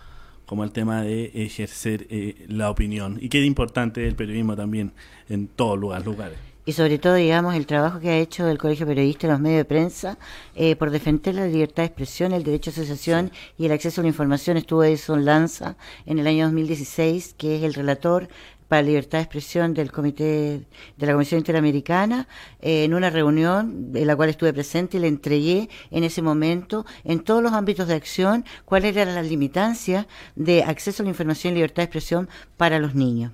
como el tema de ejercer eh, la opinión. Y que es importante el periodismo también en todos lugares. lugares. y sobre todo, digamos, el trabajo que ha hecho el Colegio de Periodistas y los medios de prensa eh, por defender la libertad de expresión, el derecho a asociación y el acceso a la información. Estuvo Edison Lanza en el año 2016, que es el relator para la libertad de expresión del Comité de la Comisión Interamericana, eh, en una reunión en la cual estuve presente y le entregué en ese momento, en todos los ámbitos de acción, cuáles eran las limitancias de acceso a la información y libertad de expresión para los niños.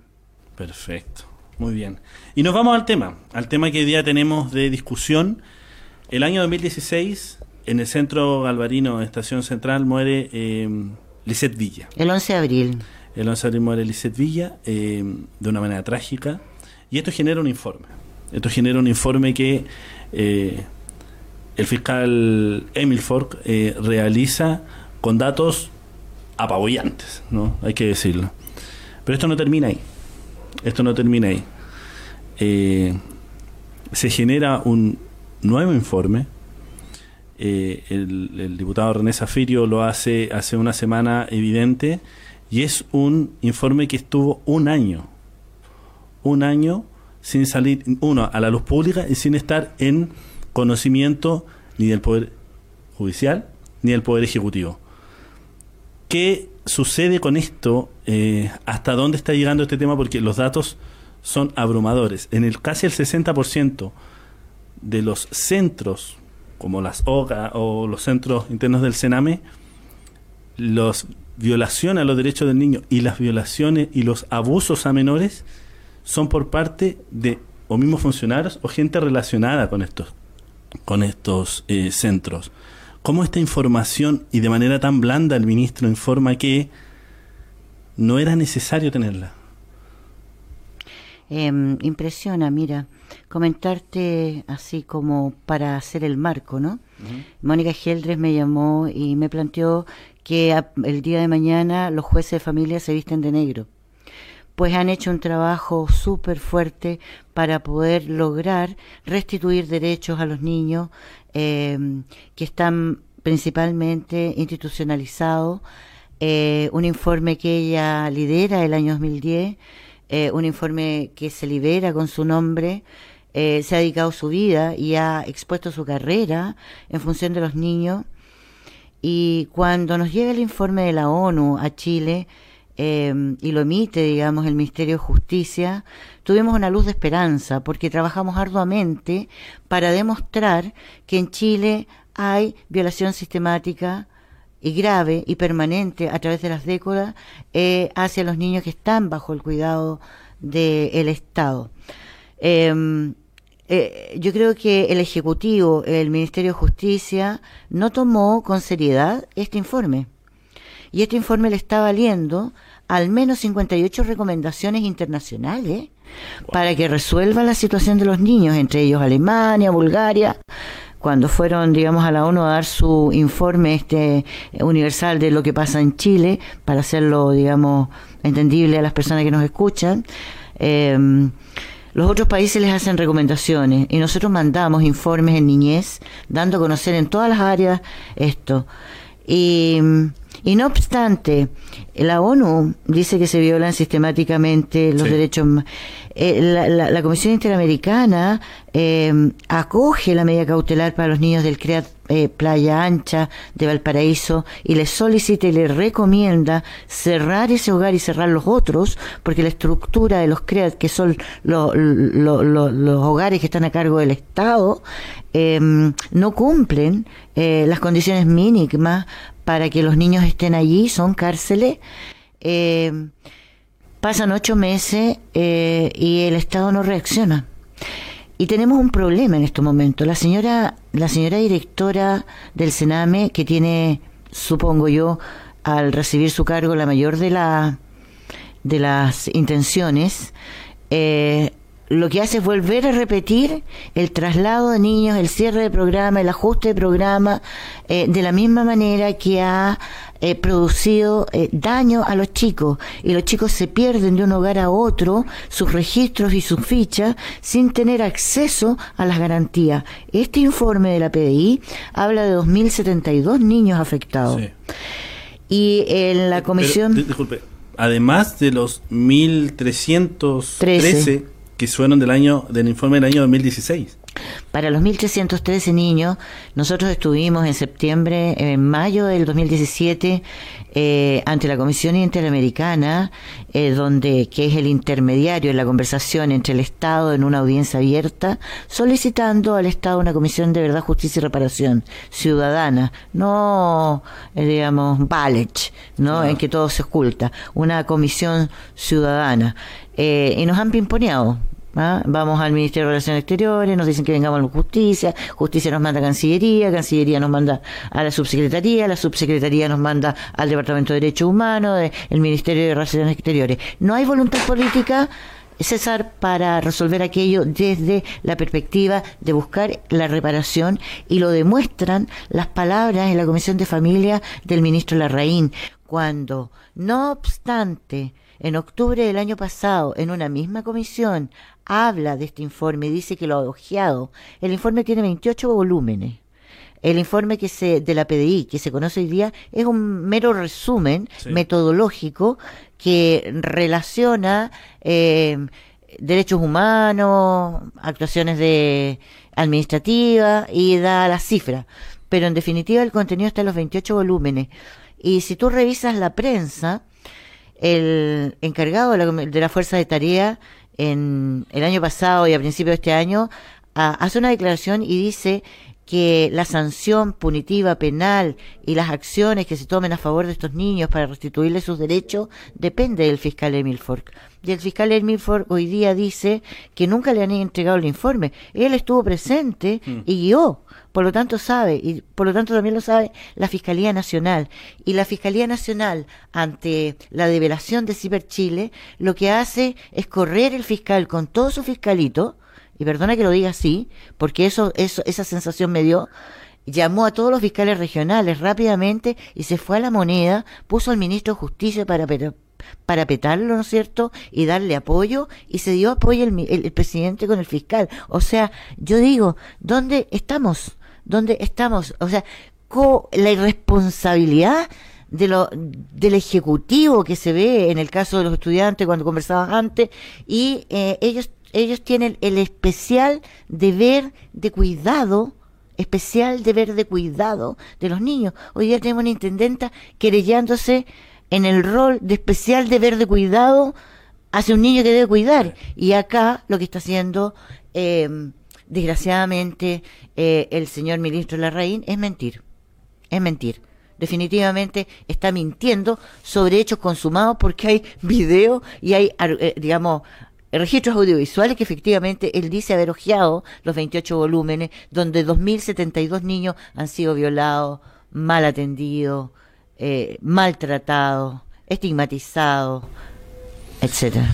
Perfecto, muy bien. Y nos vamos al tema, al tema que hoy día tenemos de discusión. El año 2016, en el centro Galvarino, Estación Central, muere eh, Lisette Villa. El 11 de abril. El 11 de Lisette Villa eh, de una manera trágica. Y esto genera un informe. Esto genera un informe que eh, el fiscal Emil Fork eh, realiza con datos apabullantes, ¿no? Hay que decirlo. Pero esto no termina ahí. Esto no termina ahí. Se genera un nuevo informe. El, el diputado René Zafirio lo hace hace una semana evidente y es un informe que estuvo un año, un año sin salir, uno, a la luz pública y sin estar en conocimiento ni del Poder Judicial ni del Poder Ejecutivo. ¿Qué sucede con esto? Eh, ¿Hasta dónde está llegando este tema? Porque los datos son abrumadores. En el casi el 60% de los centros, como las OCA o los centros internos del Sename, los violaciones a los derechos del niño y las violaciones y los abusos a menores son por parte de o mismos funcionarios o gente relacionada con estos con estos eh, centros cómo esta información y de manera tan blanda el ministro informa que no era necesario tenerla. Em, impresiona, mira, comentarte así como para hacer el marco, ¿no? Mónica Geldres me llamó y me planteó que el día de mañana los jueces de familia se visten de negro. Pues han hecho un trabajo súper fuerte para poder lograr restituir derechos a los niños em, que están principalmente institucionalizados. Eh, un informe que ella lidera el año 2010 eh, un informe que se libera con su nombre, eh, se ha dedicado su vida y ha expuesto su carrera en función de los niños. Y cuando nos llega el informe de la ONU a Chile em, y lo emite, digamos, el Ministerio de Justicia, tuvimos una luz de esperanza porque trabajamos arduamente para demostrar que en Chile hay violación sistemática y grave y permanente a través de las décadas eh, hacia los niños que están bajo el cuidado del Estado. Em, eh, yo creo que el Ejecutivo, el Ministerio de Justicia, no tomó con seriedad este informe. Y este informe le está valiendo al menos 58 recomendaciones internacionales para que resuelva la situación de los niños, entre ellos Alemania, Bulgaria, cuando fueron, digamos, a la ONU a dar su informe este universal de lo que pasa en Chile, para hacerlo, digamos, entendible a las personas que nos escuchan. Em, los otros países les hacen recomendaciones y nosotros mandamos informes en niñez, dando a conocer en todas las áreas esto. Y, y no obstante, la ONU dice que se violan sistemáticamente los derechos. Eh, la, Comisión Interamericana eh, acoge la medida cautelar para los niños del CREAT eh, Playa Ancha de Valparaíso y les solicita y les recomienda cerrar ese hogar y cerrar los otros, porque la estructura de los CREAT, que son los hogares que están a cargo del Estado, no cumplen las condiciones mínimas para que los niños estén allí, son cárceles. Pasan ocho meses eh, y el Estado no reacciona. Y tenemos un problema en estos momentos. La señora, la señora directora del Sename, que tiene, supongo yo, al recibir su cargo la mayor de la de las intenciones, eh, lo que hace es volver a repetir el traslado de niños, el cierre de programa, el ajuste de programa, eh, de la misma manera que ha eh, producido eh, daño a los chicos y los chicos se pierden de un hogar a otro sus registros y sus fichas sin tener acceso a las garantías. Este informe de la PDI habla de 2.072 niños afectados. Y en la comisión... disculpe, además de los 1.313 que fueron del año del informe del año 2016. Para los 1.313 niños, nosotros estuvimos en septiembre, en mayo del 2017, eh, ante la Comisión Interamericana, eh, donde que es el intermediario en la conversación entre el Estado en una audiencia abierta, solicitando al Estado una comisión de verdad, justicia y reparación ciudadana, no, eh, digamos, Balech, ¿no? En que todo se oculta, una comisión ciudadana. y nos han pimponeado ¿Ah? Vamos al Ministerio de Relaciones Exteriores, nos dicen que vengamos a la justicia, justicia nos manda a Cancillería, Cancillería nos manda a la subsecretaría, la subsecretaría nos manda al Departamento de Derechos Humanos, el Ministerio de Relaciones Exteriores. No hay voluntad política César, para resolver aquello desde la perspectiva de buscar la reparación y lo demuestran las palabras en la Comisión de Familia del ministro Larraín, cuando, no obstante, en octubre del año pasado, en una misma comisión, habla de este informe, dice que lo ha ojeado. El informe tiene 28 volúmenes. El informe que se, de la PDI que se conoce hoy día es un mero resumen metodológico que relaciona eh, derechos humanos, actuaciones de administrativas y da las cifras. Pero en definitiva el contenido está en los 28 volúmenes. Y si tú revisas la prensa, el encargado de la, de la fuerza de tarea en el año pasado y a principios de este año hace una declaración y dice que la sanción punitiva penal y las acciones que se tomen a favor de estos niños para restituirles sus derechos depende del fiscal Emil Fork. Y el fiscal Emil Fork hoy día dice que nunca le han entregado el informe. Él estuvo presente Mm. y guió, por lo tanto sabe, y por lo tanto también lo sabe la Fiscalía Nacional. Y la Fiscalía Nacional, ante la develación de Ciber Chile, lo que hace es correr el fiscal con todo su fiscalito, y perdona que lo diga así, porque eso, eso, esa sensación me dio, llamó a todos los fiscales regionales rápidamente y se fue a la moneda, puso al ministro de Justicia para, para, petarlo, ¿no es cierto? Y darle apoyo, y se dio apoyo el, el- presidente con el fiscal. O sea, yo digo, ¿dónde estamos? ¿Dónde estamos? O sea, la irresponsabilidad de lo, del ejecutivo que se ve en el caso de los estudiantes cuando conversaban antes y eh, ellos ellos tienen el especial deber de cuidado especial deber de cuidado de los niños. Hoy día tenemos una intendenta querellándose en el rol de especial deber de cuidado hacia un niño que debe cuidar. Y acá lo que está haciendo eh, desgraciadamente eh, el señor ministro Larraín es mentir es mentir. Definitivamente está mintiendo sobre hechos consumados porque hay video y hay, eh, digamos, registros audiovisuales que efectivamente él dice haber ojeado los 28 volúmenes donde 2.072 niños han sido violados, mal atendidos, eh, maltratados, estigmatizados, etcétera.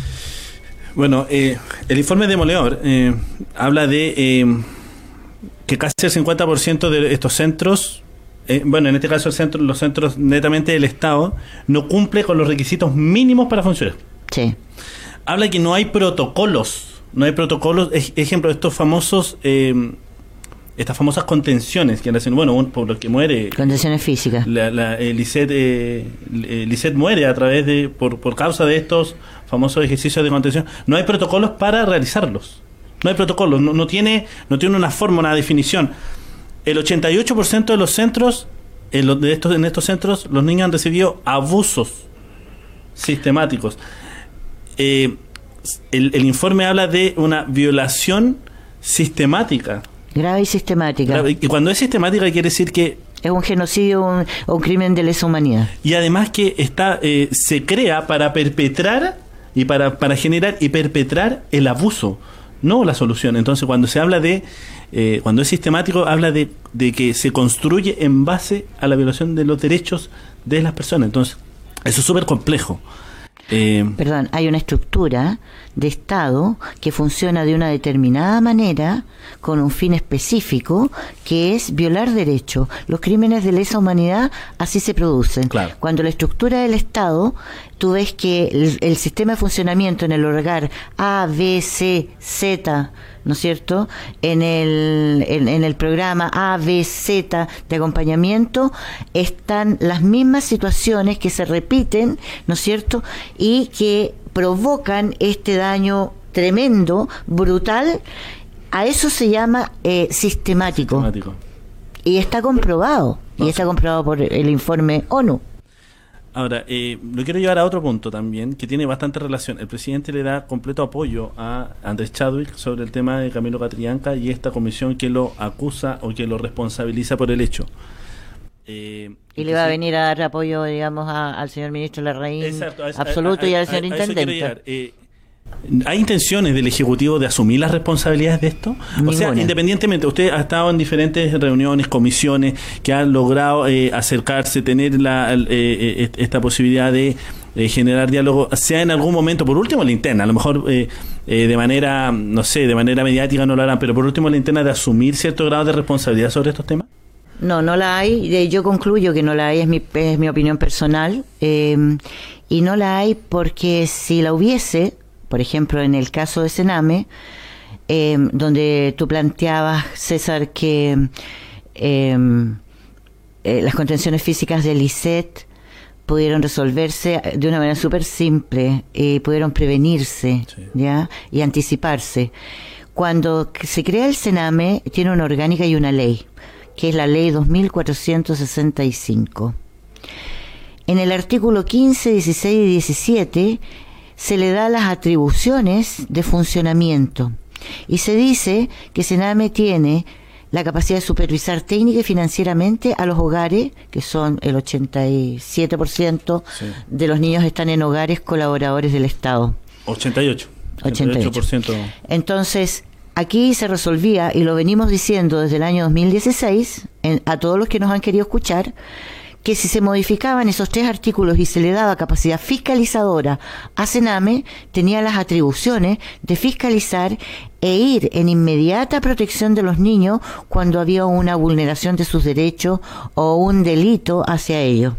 Bueno, eh, el informe demoledor eh, habla de eh, que casi el 50% de estos centros, eh, bueno, en este caso el centro, los centros netamente del Estado, no cumple con los requisitos mínimos para funcionar. Sí. Habla que no hay protocolos, no hay protocolos, ej- ejemplo, estos famosos, eh, estas famosas contenciones que hacen, bueno, un pueblo que muere, Condiciones físicas. la, la, eh, Lisette, eh, eh, Lisette muere a través de, por, por causa de estos famosos ejercicios de contención. No hay protocolos para realizarlos. No hay protocolos, no, no tiene, no tiene una forma, una definición. El 88% de los centros, en, los- de estos, en estos centros, los niños han recibido abusos sistemáticos. Eh, el, el informe habla de una violación sistemática. Grave y sistemática. Y cuando es sistemática quiere decir que Es un genocidio un- o un crimen de lesa humanidad. y además que está eh, se crea para perpetrar y para, para generar y perpetrar el abuso, no la solución. Entonces, cuando se habla de, eh, cuando es sistemático, habla de, de que se construye en base a la violación de los derechos de las personas. Entonces, eso es súper complejo. Eh, perdón, hay una estructura de Estado que funciona de una determinada manera con un fin específico que es violar derechos. Los crímenes de lesa humanidad así se producen. Claro. Cuando la estructura del Estado, tú ves que el, el sistema de funcionamiento en el hogar A, B, C, Z, ¿no es cierto? En el, en, en el programa A, B, Z de acompañamiento están las mismas situaciones que se repiten, ¿no es cierto? Y que provocan este daño tremendo, brutal. A eso se llama eh, sistemático. sistemático. Y está comprobado. Y está comprobado por el informe ONU. Ahora, eh, lo quiero llevar a otro punto también, que tiene bastante relación. El presidente le da completo apoyo a Andrés Chadwick sobre el tema de Camilo Catrianca y esta comisión que lo acusa o que lo responsabiliza por el hecho. Eh, Y le va a venir a dar apoyo, digamos, a- al señor ministro Larraín Exacto, a absoluto a- y al señor intendente. Eh, ¿Hay intenciones del Ejecutivo de asumir las responsabilidades de esto? O sea, independientemente, usted ha estado en diferentes reuniones, comisiones, que han logrado eh, acercarse, tener la, eh, eh, esta posibilidad de eh, generar diálogo, sea en algún momento, por último la interna, a lo mejor eh, eh, de manera, no sé, de manera mediática no lo harán, pero por último la interna de asumir cierto grado de responsabilidad sobre estos temas. No, no la hay. Yo concluyo que no la hay, es mi, es mi opinión personal. eh, y no la hay porque si la hubiese, por ejemplo, en el caso de Sename, eh, donde tú planteabas, César, que eh, eh, las contenciones físicas del ISET pudieron resolverse de una manera súper simple, eh, pudieron prevenirse Sí. ¿ya? y anticiparse. Cuando se crea el Sename, tiene una orgánica y una ley, que es la ley 2465. En el artículo 15, 16 y 17 se le da las atribuciones de funcionamiento y se dice que Sename tiene la capacidad de supervisar técnica y financieramente a los hogares, que son el 87% Sí. de los niños están en hogares colaboradores del Estado. 88. 88. 88%. Entonces, aquí se resolvía, y lo venimos diciendo desde el año 2016, en- a todos los que nos han querido escuchar, que si se modificaban esos tres artículos y se le daba capacidad fiscalizadora a Sename, tenía las atribuciones de fiscalizar e ir en inmediata protección de los niños cuando había una vulneración de sus derechos o un delito hacia ellos.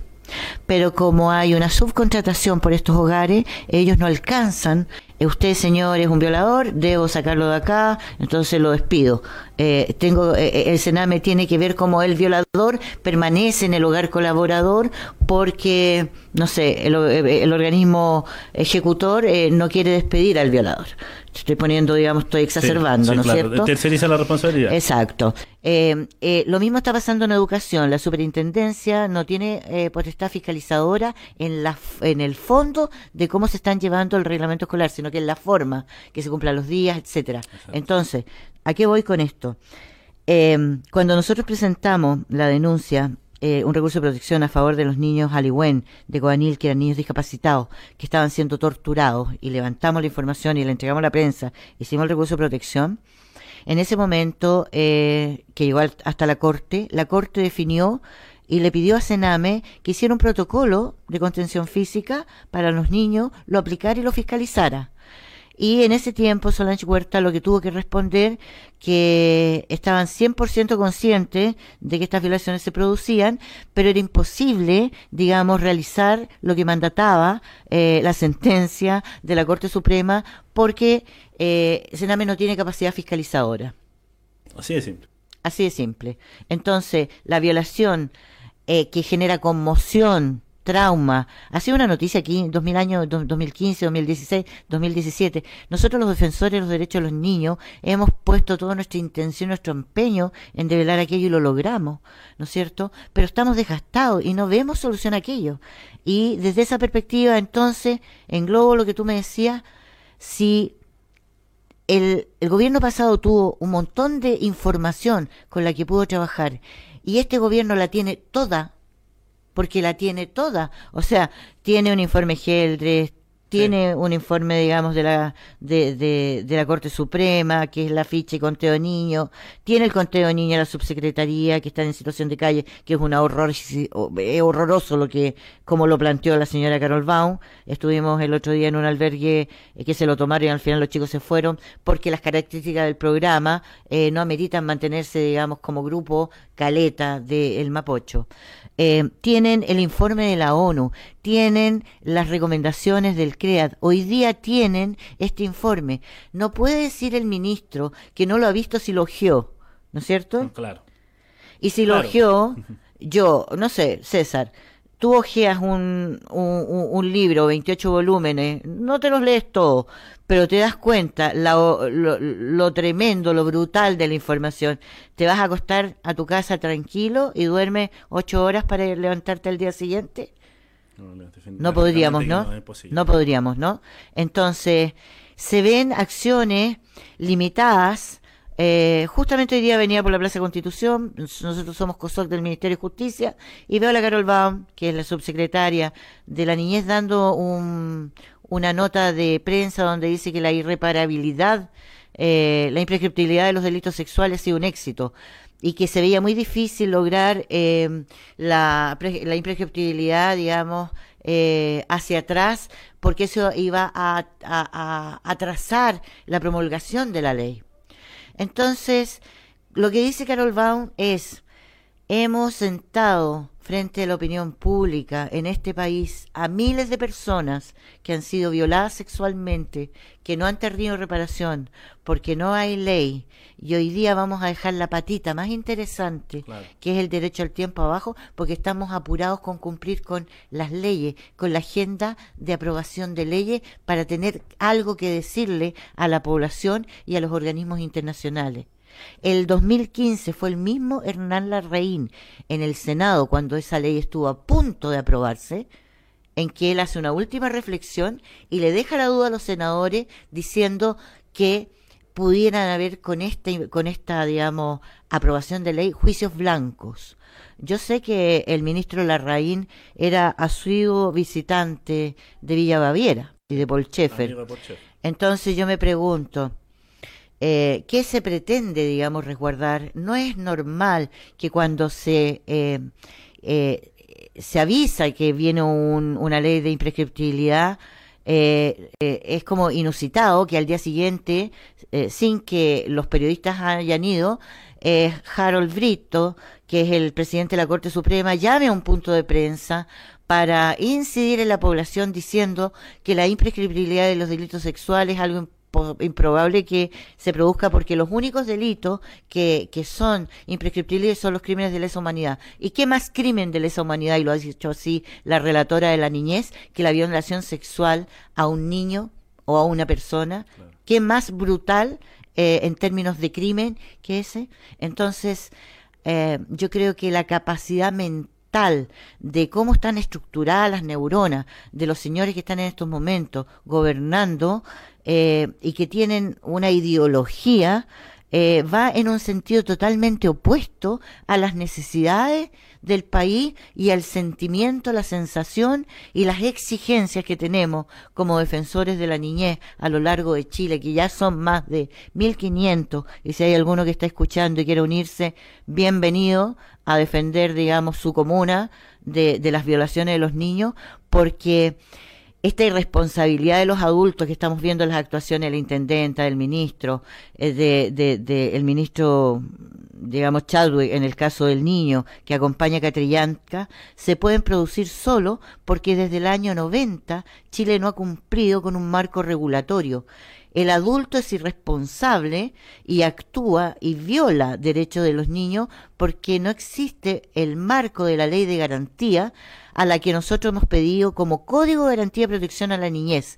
Pero como hay una subcontratación por estos hogares, ellos no alcanzan. Eh, Usted, señor, es un violador, debo sacarlo de acá, entonces lo despido. Eh, tengo, eh, eh, el Sename tiene que ver cómo el violador permanece en el hogar colaborador porque, no sé, el, eh, el organismo ejecutor eh, no quiere despedir al violador. Estoy poniendo, digamos, estoy exacerbando, Sí, sí, ¿no es claro. cierto? Terceriza la responsabilidad. Exacto. Eh, lo mismo está pasando en educación. La superintendencia no tiene eh, potestad fiscalizadora en, la, en el fondo de cómo se están llevando el reglamento escolar, sino que en la forma, que se cumplan los días, etcétera. Entonces, ¿a qué voy con esto? Eh, cuando nosotros presentamos la denuncia, eh, un recurso de protección a favor de los niños Aliwen de Coanil, que eran niños discapacitados, que estaban siendo torturados, y levantamos la información y la entregamos a la prensa, hicimos el recurso de protección, en ese momento, eh, que llegó hasta la Corte, la Corte definió y le pidió a Sename que hiciera un protocolo de contención física para los niños, lo aplicara y lo fiscalizara. Y en ese tiempo Solange Huerta lo que tuvo que responder que estaban 100% conscientes de que estas violaciones se producían, pero era imposible, digamos, realizar lo que mandataba eh, la sentencia de la Corte Suprema porque eh, Sename no tiene capacidad fiscalizadora. Así de simple. Así de simple. Entonces, la violación eh, que genera conmoción, trauma, ha sido una noticia aquí en 2000 años, do- 2015, 2016, 2017. Nosotros los defensores de los derechos de los niños hemos puesto toda nuestra intención, nuestro empeño en develar aquello y lo logramos, ¿no es cierto? Pero estamos desgastados y no vemos solución a aquello. Y desde esa perspectiva, entonces, englobo lo que tú me decías, si el, el gobierno pasado tuvo un montón de información con la que pudo trabajar y este gobierno la tiene toda, porque la tiene toda. O sea, tiene un informe Geldres, tiene un informe, digamos, de la, de, de, de la Corte Suprema, que es la ficha y conteo de niños, tiene el conteo de niños de la subsecretaría, que están en situación de calle, que es una horror, es horroroso lo que, como lo planteó la señora Carol Baum. Estuvimos el otro día en un albergue eh, que se lo tomaron y al final los chicos se fueron, porque las características del programa eh, no ameritan mantenerse, digamos, como grupo caleta del Mapocho. Eh, tienen el informe de la ONU, tienen las recomendaciones del CREAD, hoy día tienen este informe. No puede decir el ministro que no lo ha visto si lo ojeó, ¿no es cierto? Claro. Y si lo Claro. ojeó, yo, no sé, César, tú ojeas un, un, libro, 28 volúmenes, no te los lees todo, pero te das cuenta la- lo, lo tremendo, lo brutal de la información. Te vas a acostar a tu casa tranquilo y duermes ocho horas para levantarte al día siguiente. No podríamos, ¿no? No, es posible. No podríamos, ¿no? Entonces, se ven acciones limitadas. Eh, justamente hoy día venía por la Plaza Constitución, nosotros somos COSOC del Ministerio de Justicia, y veo a la Carol Baum, que es la subsecretaria de la niñez, dando un- una nota de prensa donde dice que la irreparabilidad, eh, la imprescriptibilidad de los delitos sexuales ha sido un éxito y que se veía muy difícil lograr eh, la, la imprescriptibilidad, digamos, eh, hacia atrás, porque eso iba a atrasar la promulgación de la ley. Entonces, lo que dice Carol Baum es, hemos sentado frente a la opinión pública en este país a miles de personas que han sido violadas sexualmente, que no han tenido reparación, porque no hay ley, y hoy día vamos a dejar la patita más interesante, Claro. que es el derecho al tiempo abajo, porque estamos apurados con cumplir con las leyes, con la agenda de aprobación de leyes para tener algo que decirle a la población y a los organismos internacionales. El 2015 fue el mismo Hernán Larraín en el Senado cuando esa ley estuvo a punto de aprobarse, en que él hace una última reflexión y le deja la duda a los senadores diciendo que pudieran haber con este, con esta, digamos, aprobación de ley juicios blancos. Yo sé que el ministro Larraín era asiduo visitante de Villa Baviera y de Paul Entonces yo me pregunto, eh, ¿qué se pretende, digamos, resguardar? No es normal que cuando se, eh, eh, se avisa que viene una ley de imprescriptibilidad, es como inusitado que al día siguiente, sin que los periodistas hayan ido, Harold Brito, que es el presidente de la Corte Suprema, llame a un punto de prensa para incidir en la población diciendo que la imprescriptibilidad de los delitos sexuales es algo improbable que se produzca porque los únicos delitos que, que son imprescriptibles son los crímenes de lesa humanidad. ¿Y qué más crimen de lesa humanidad, y lo ha dicho así la relatora de la niñez, que la violación sexual a un niño o a una persona? ¿Qué más brutal eh, en términos de crimen que ese? Entonces, eh, yo creo que la capacidad mental de cómo están estructuradas las neuronas de los señores que están en estos momentos gobernando eh, y que tienen una ideología, eh, va en un sentido totalmente opuesto a las necesidades del país y al sentimiento, la sensación y las exigencias que tenemos como defensores de la niñez a lo largo de Chile, que ya son más de 1.500, y si hay alguno que está escuchando y quiere unirse, bienvenido a defender, digamos, su comuna de, de las violaciones de los niños, porque esta irresponsabilidad de los adultos que estamos viendo en las actuaciones de la intendenta, del ministro, eh, de, de, el ministro, digamos, Chadwick, en el caso del niño que acompaña a Catrillanca, se pueden producir solo porque desde el año 90 Chile no ha cumplido con un marco regulatorio. El adulto es irresponsable y actúa y viola derechos de los niños porque no existe el marco de la ley de garantía a la que nosotros hemos pedido como Código de Garantía de Protección a la Niñez.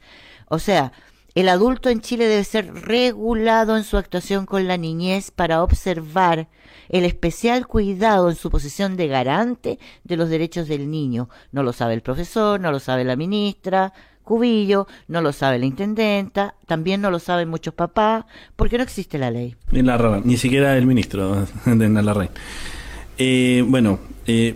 O sea, el adulto en Chile debe ser regulado en su actuación con la niñez para observar el especial cuidado en su posición de garante de los derechos del niño. No lo sabe el profesor, no lo sabe la ministra Cubillo, no lo sabe la intendenta, también no lo saben muchos papás, porque no existe la ley. ni siquiera el ministro de la Eh, bueno, eh,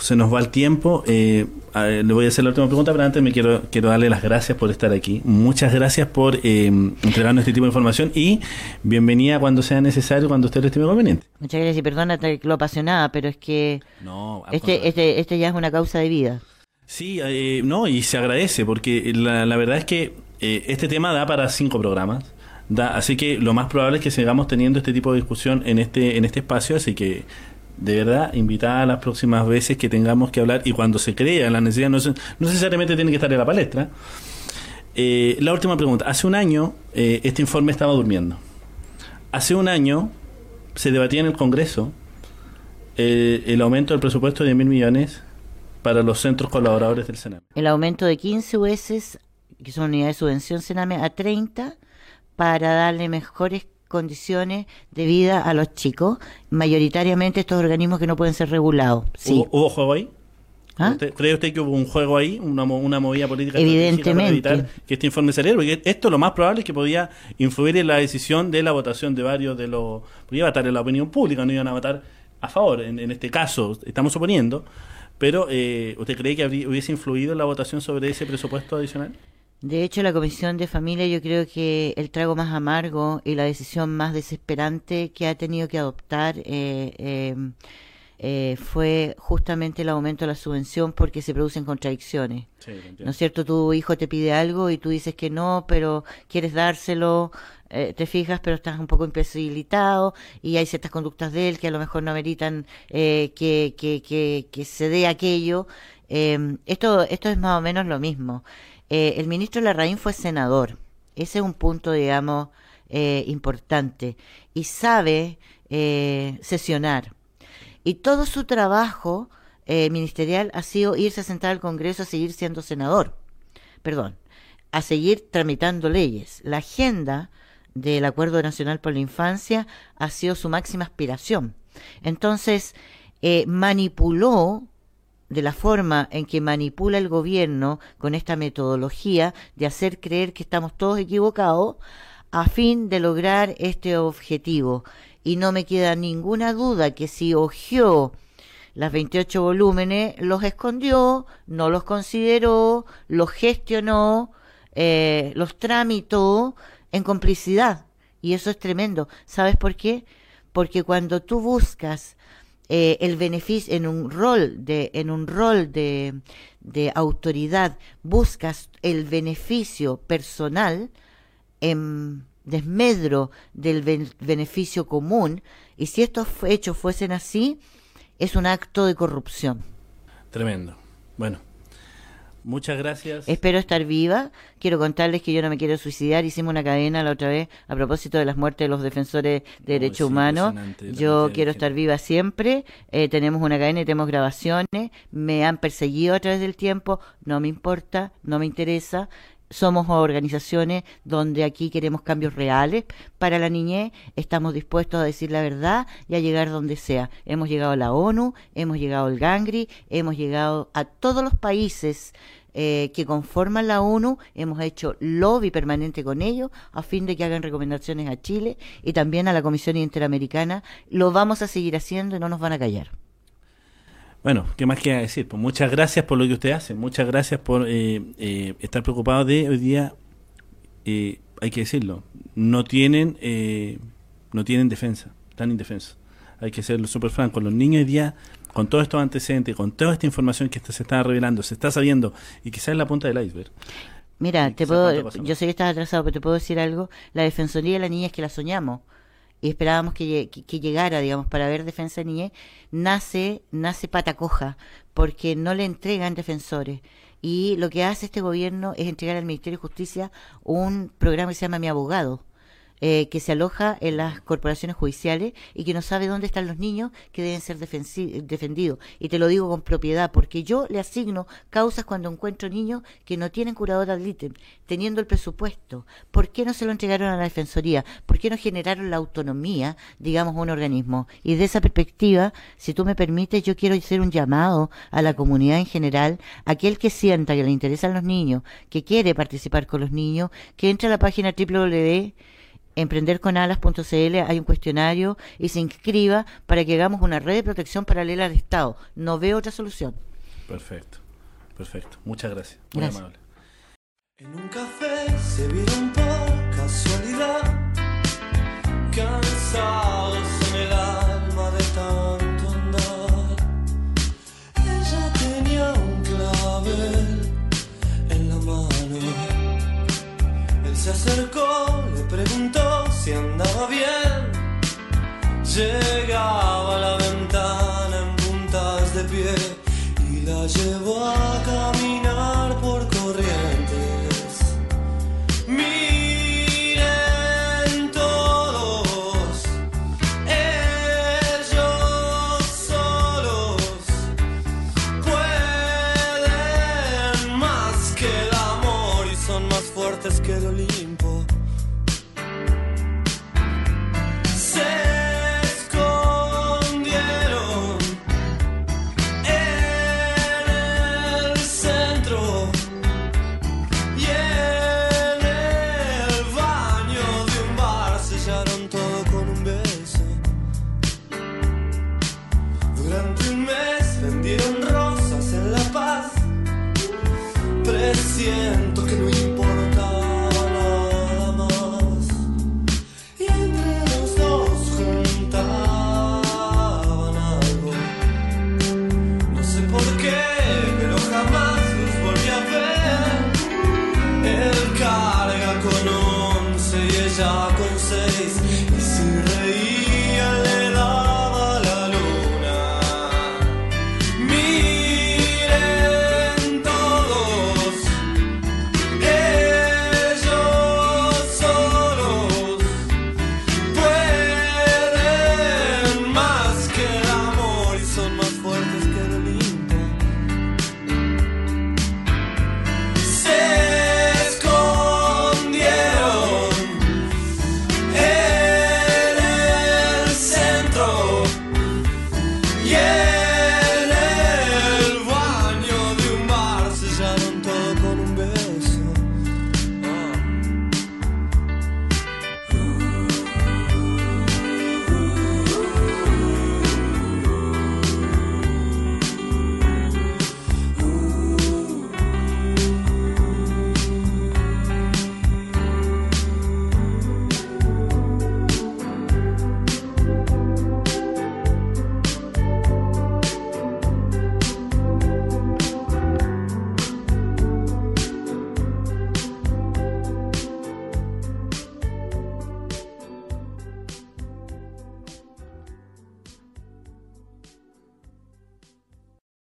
se nos va el tiempo. Eh, le voy a hacer la última pregunta, pero antes me quiero, quiero darle las gracias por estar aquí. Muchas gracias por eh, entregarnos este tipo de información y bienvenida cuando sea necesario, cuando usted lo estime conveniente. Muchas gracias y perdónate lo apasionada, pero es que este, este, este ya es una causa de vida. Sí, eh, no, y se agradece porque la, la verdad es que eh, este tema da para cinco programas. Da, así que lo más probable es que sigamos teniendo este tipo de discusión en este en este espacio, así que de verdad, invitada a las próximas veces que tengamos que hablar y cuando se crea la necesidad, no, necesariamente tiene que estar en la palestra. Eh, la última pregunta. Hace un año eh, este informe estaba durmiendo. Hace un año se debatía en el Congreso eh, el aumento del presupuesto de mil millones para los centros colaboradores del Sename. El aumento de 15 UES, que son unidades de subvención Sename, a 30 para darle mejores condiciones de vida a los chicos, mayoritariamente estos organismos que no pueden ser regulados. Sí. ¿Hubo, juego ahí? ¿Ah? ¿Cree usted que hubo un juego ahí, una, una movida política Evidentemente. para evitar que este informe saliera? Porque esto lo más probable es que podía influir en la decisión de la votación de varios de los... Podía votar en la opinión pública, no iban a votar a favor. En, en este caso, estamos suponiendo. Pero, eh, ¿usted cree que hubiese influido en la votación sobre ese presupuesto adicional? De hecho, la Comisión de Familia yo creo que el trago más amargo y la decisión más desesperante que ha tenido que adoptar eh, em, eh, fue justamente el aumento de la subvención porque se producen contradicciones. ¿No es cierto? Tu hijo te pide algo y tú dices que no, pero quieres dárselo, eh, te fijas, pero estás un poco imposibilitado y hay ciertas conductas de él que a lo mejor no ameritan que, que, que, que se dé aquello. Em, esto, esto es más o menos lo mismo. Eh, el ministro Larraín fue senador. Ese es un punto, digamos, eh, importante. Y sabe eh, sesionar. Y todo su trabajo ministerial ha sido irse a sentar al Congreso a seguir siendo senador. Perdón, a seguir tramitando leyes. La agenda del Acuerdo Nacional por la Infancia ha sido su máxima aspiración. Entonces, manipuló de la forma en que manipula el gobierno con esta metodología de hacer creer que estamos todos equivocados a fin de lograr este objetivo. Y no me queda ninguna duda que si hojeó las 28 volúmenes, los escondió, no los consideró, los gestionó, eh, los tramitó en complicidad. Y eso es tremendo. ¿Sabes por qué? Porque cuando tú buscas eh, el beneficio en un rol de en un rol de, de autoridad buscas el beneficio personal en desmedro del beneficio común y si estos hechos fuesen así es un acto de corrupción tremendo bueno Muchas gracias. Espero estar viva. Quiero contarles que yo no me quiero suicidar. Hicimos una cadena la otra vez a propósito de las muertes de los defensores de derechos humanos. Yo quiero estar viva siempre. Eh, tenemos una cadena y tenemos grabaciones. Me han perseguido a través del tiempo. No me importa, no me interesa somos organizaciones donde aquí queremos cambios reales para la niñez, estamos dispuestos a decir la verdad y a llegar donde sea. Hemos llegado a la ONU, hemos llegado al Gangri, hemos llegado a todos los países eh, que conforman la ONU, hemos hecho lobby permanente con ellos a fin de que hagan recomendaciones a Chile y también a la Comisión Interamericana. Lo vamos a seguir haciendo y no nos van a callar. Bueno, ¿qué más queda decir? Pues muchas gracias por lo que usted hace, muchas gracias por eh, eh, estar preocupado de hoy día, hay que decirlo, no tienen, no tienen defensa, están indefensos. Hay que ser súper francos, los niños hoy día con todos estos antecedentes, con toda esta información que se está revelando, se está sabiendo y quizás es la punta del iceberg. Mira, te puedo, yo sé que estás atrasado, pero te puedo decir algo. La Defensoría de la Niña es que la soñamos y esperábamos que, que, llegara, digamos, para ver defensa de niñez, nace, nace pata coja, porque no le entregan defensores. Y lo que hace este gobierno es entregar al Ministerio de Justicia un programa que se llama Mi Abogado, eh, que se aloja en las corporaciones judiciales y que no sabe dónde están los niños que deben ser defendidos. Y te lo digo con propiedad, porque yo le asigno causas cuando encuentro niños que no tienen curador ad litem, teniendo el presupuesto. ¿Por qué no se lo entregaron a la Defensoría? ¿Por qué no generaron la autonomía, digamos, un organismo? Y de esa perspectiva, si tú me permites, yo quiero hacer un llamado a la comunidad en general, aquel que sienta que le interesan los niños, que quiere participar con los niños, que entre a la página www emprenderconalas.cl hay un cuestionario y se inscriba para que hagamos una red de protección paralela al Estado. No veo otra solución. Perfecto, perfecto. Muchas gracias. Muy amable. En un café se vieron por casualidad, cansados se acercó, le preguntó si andaba bien. Llegaba a la ventana en puntas de pie y la llevó a caminar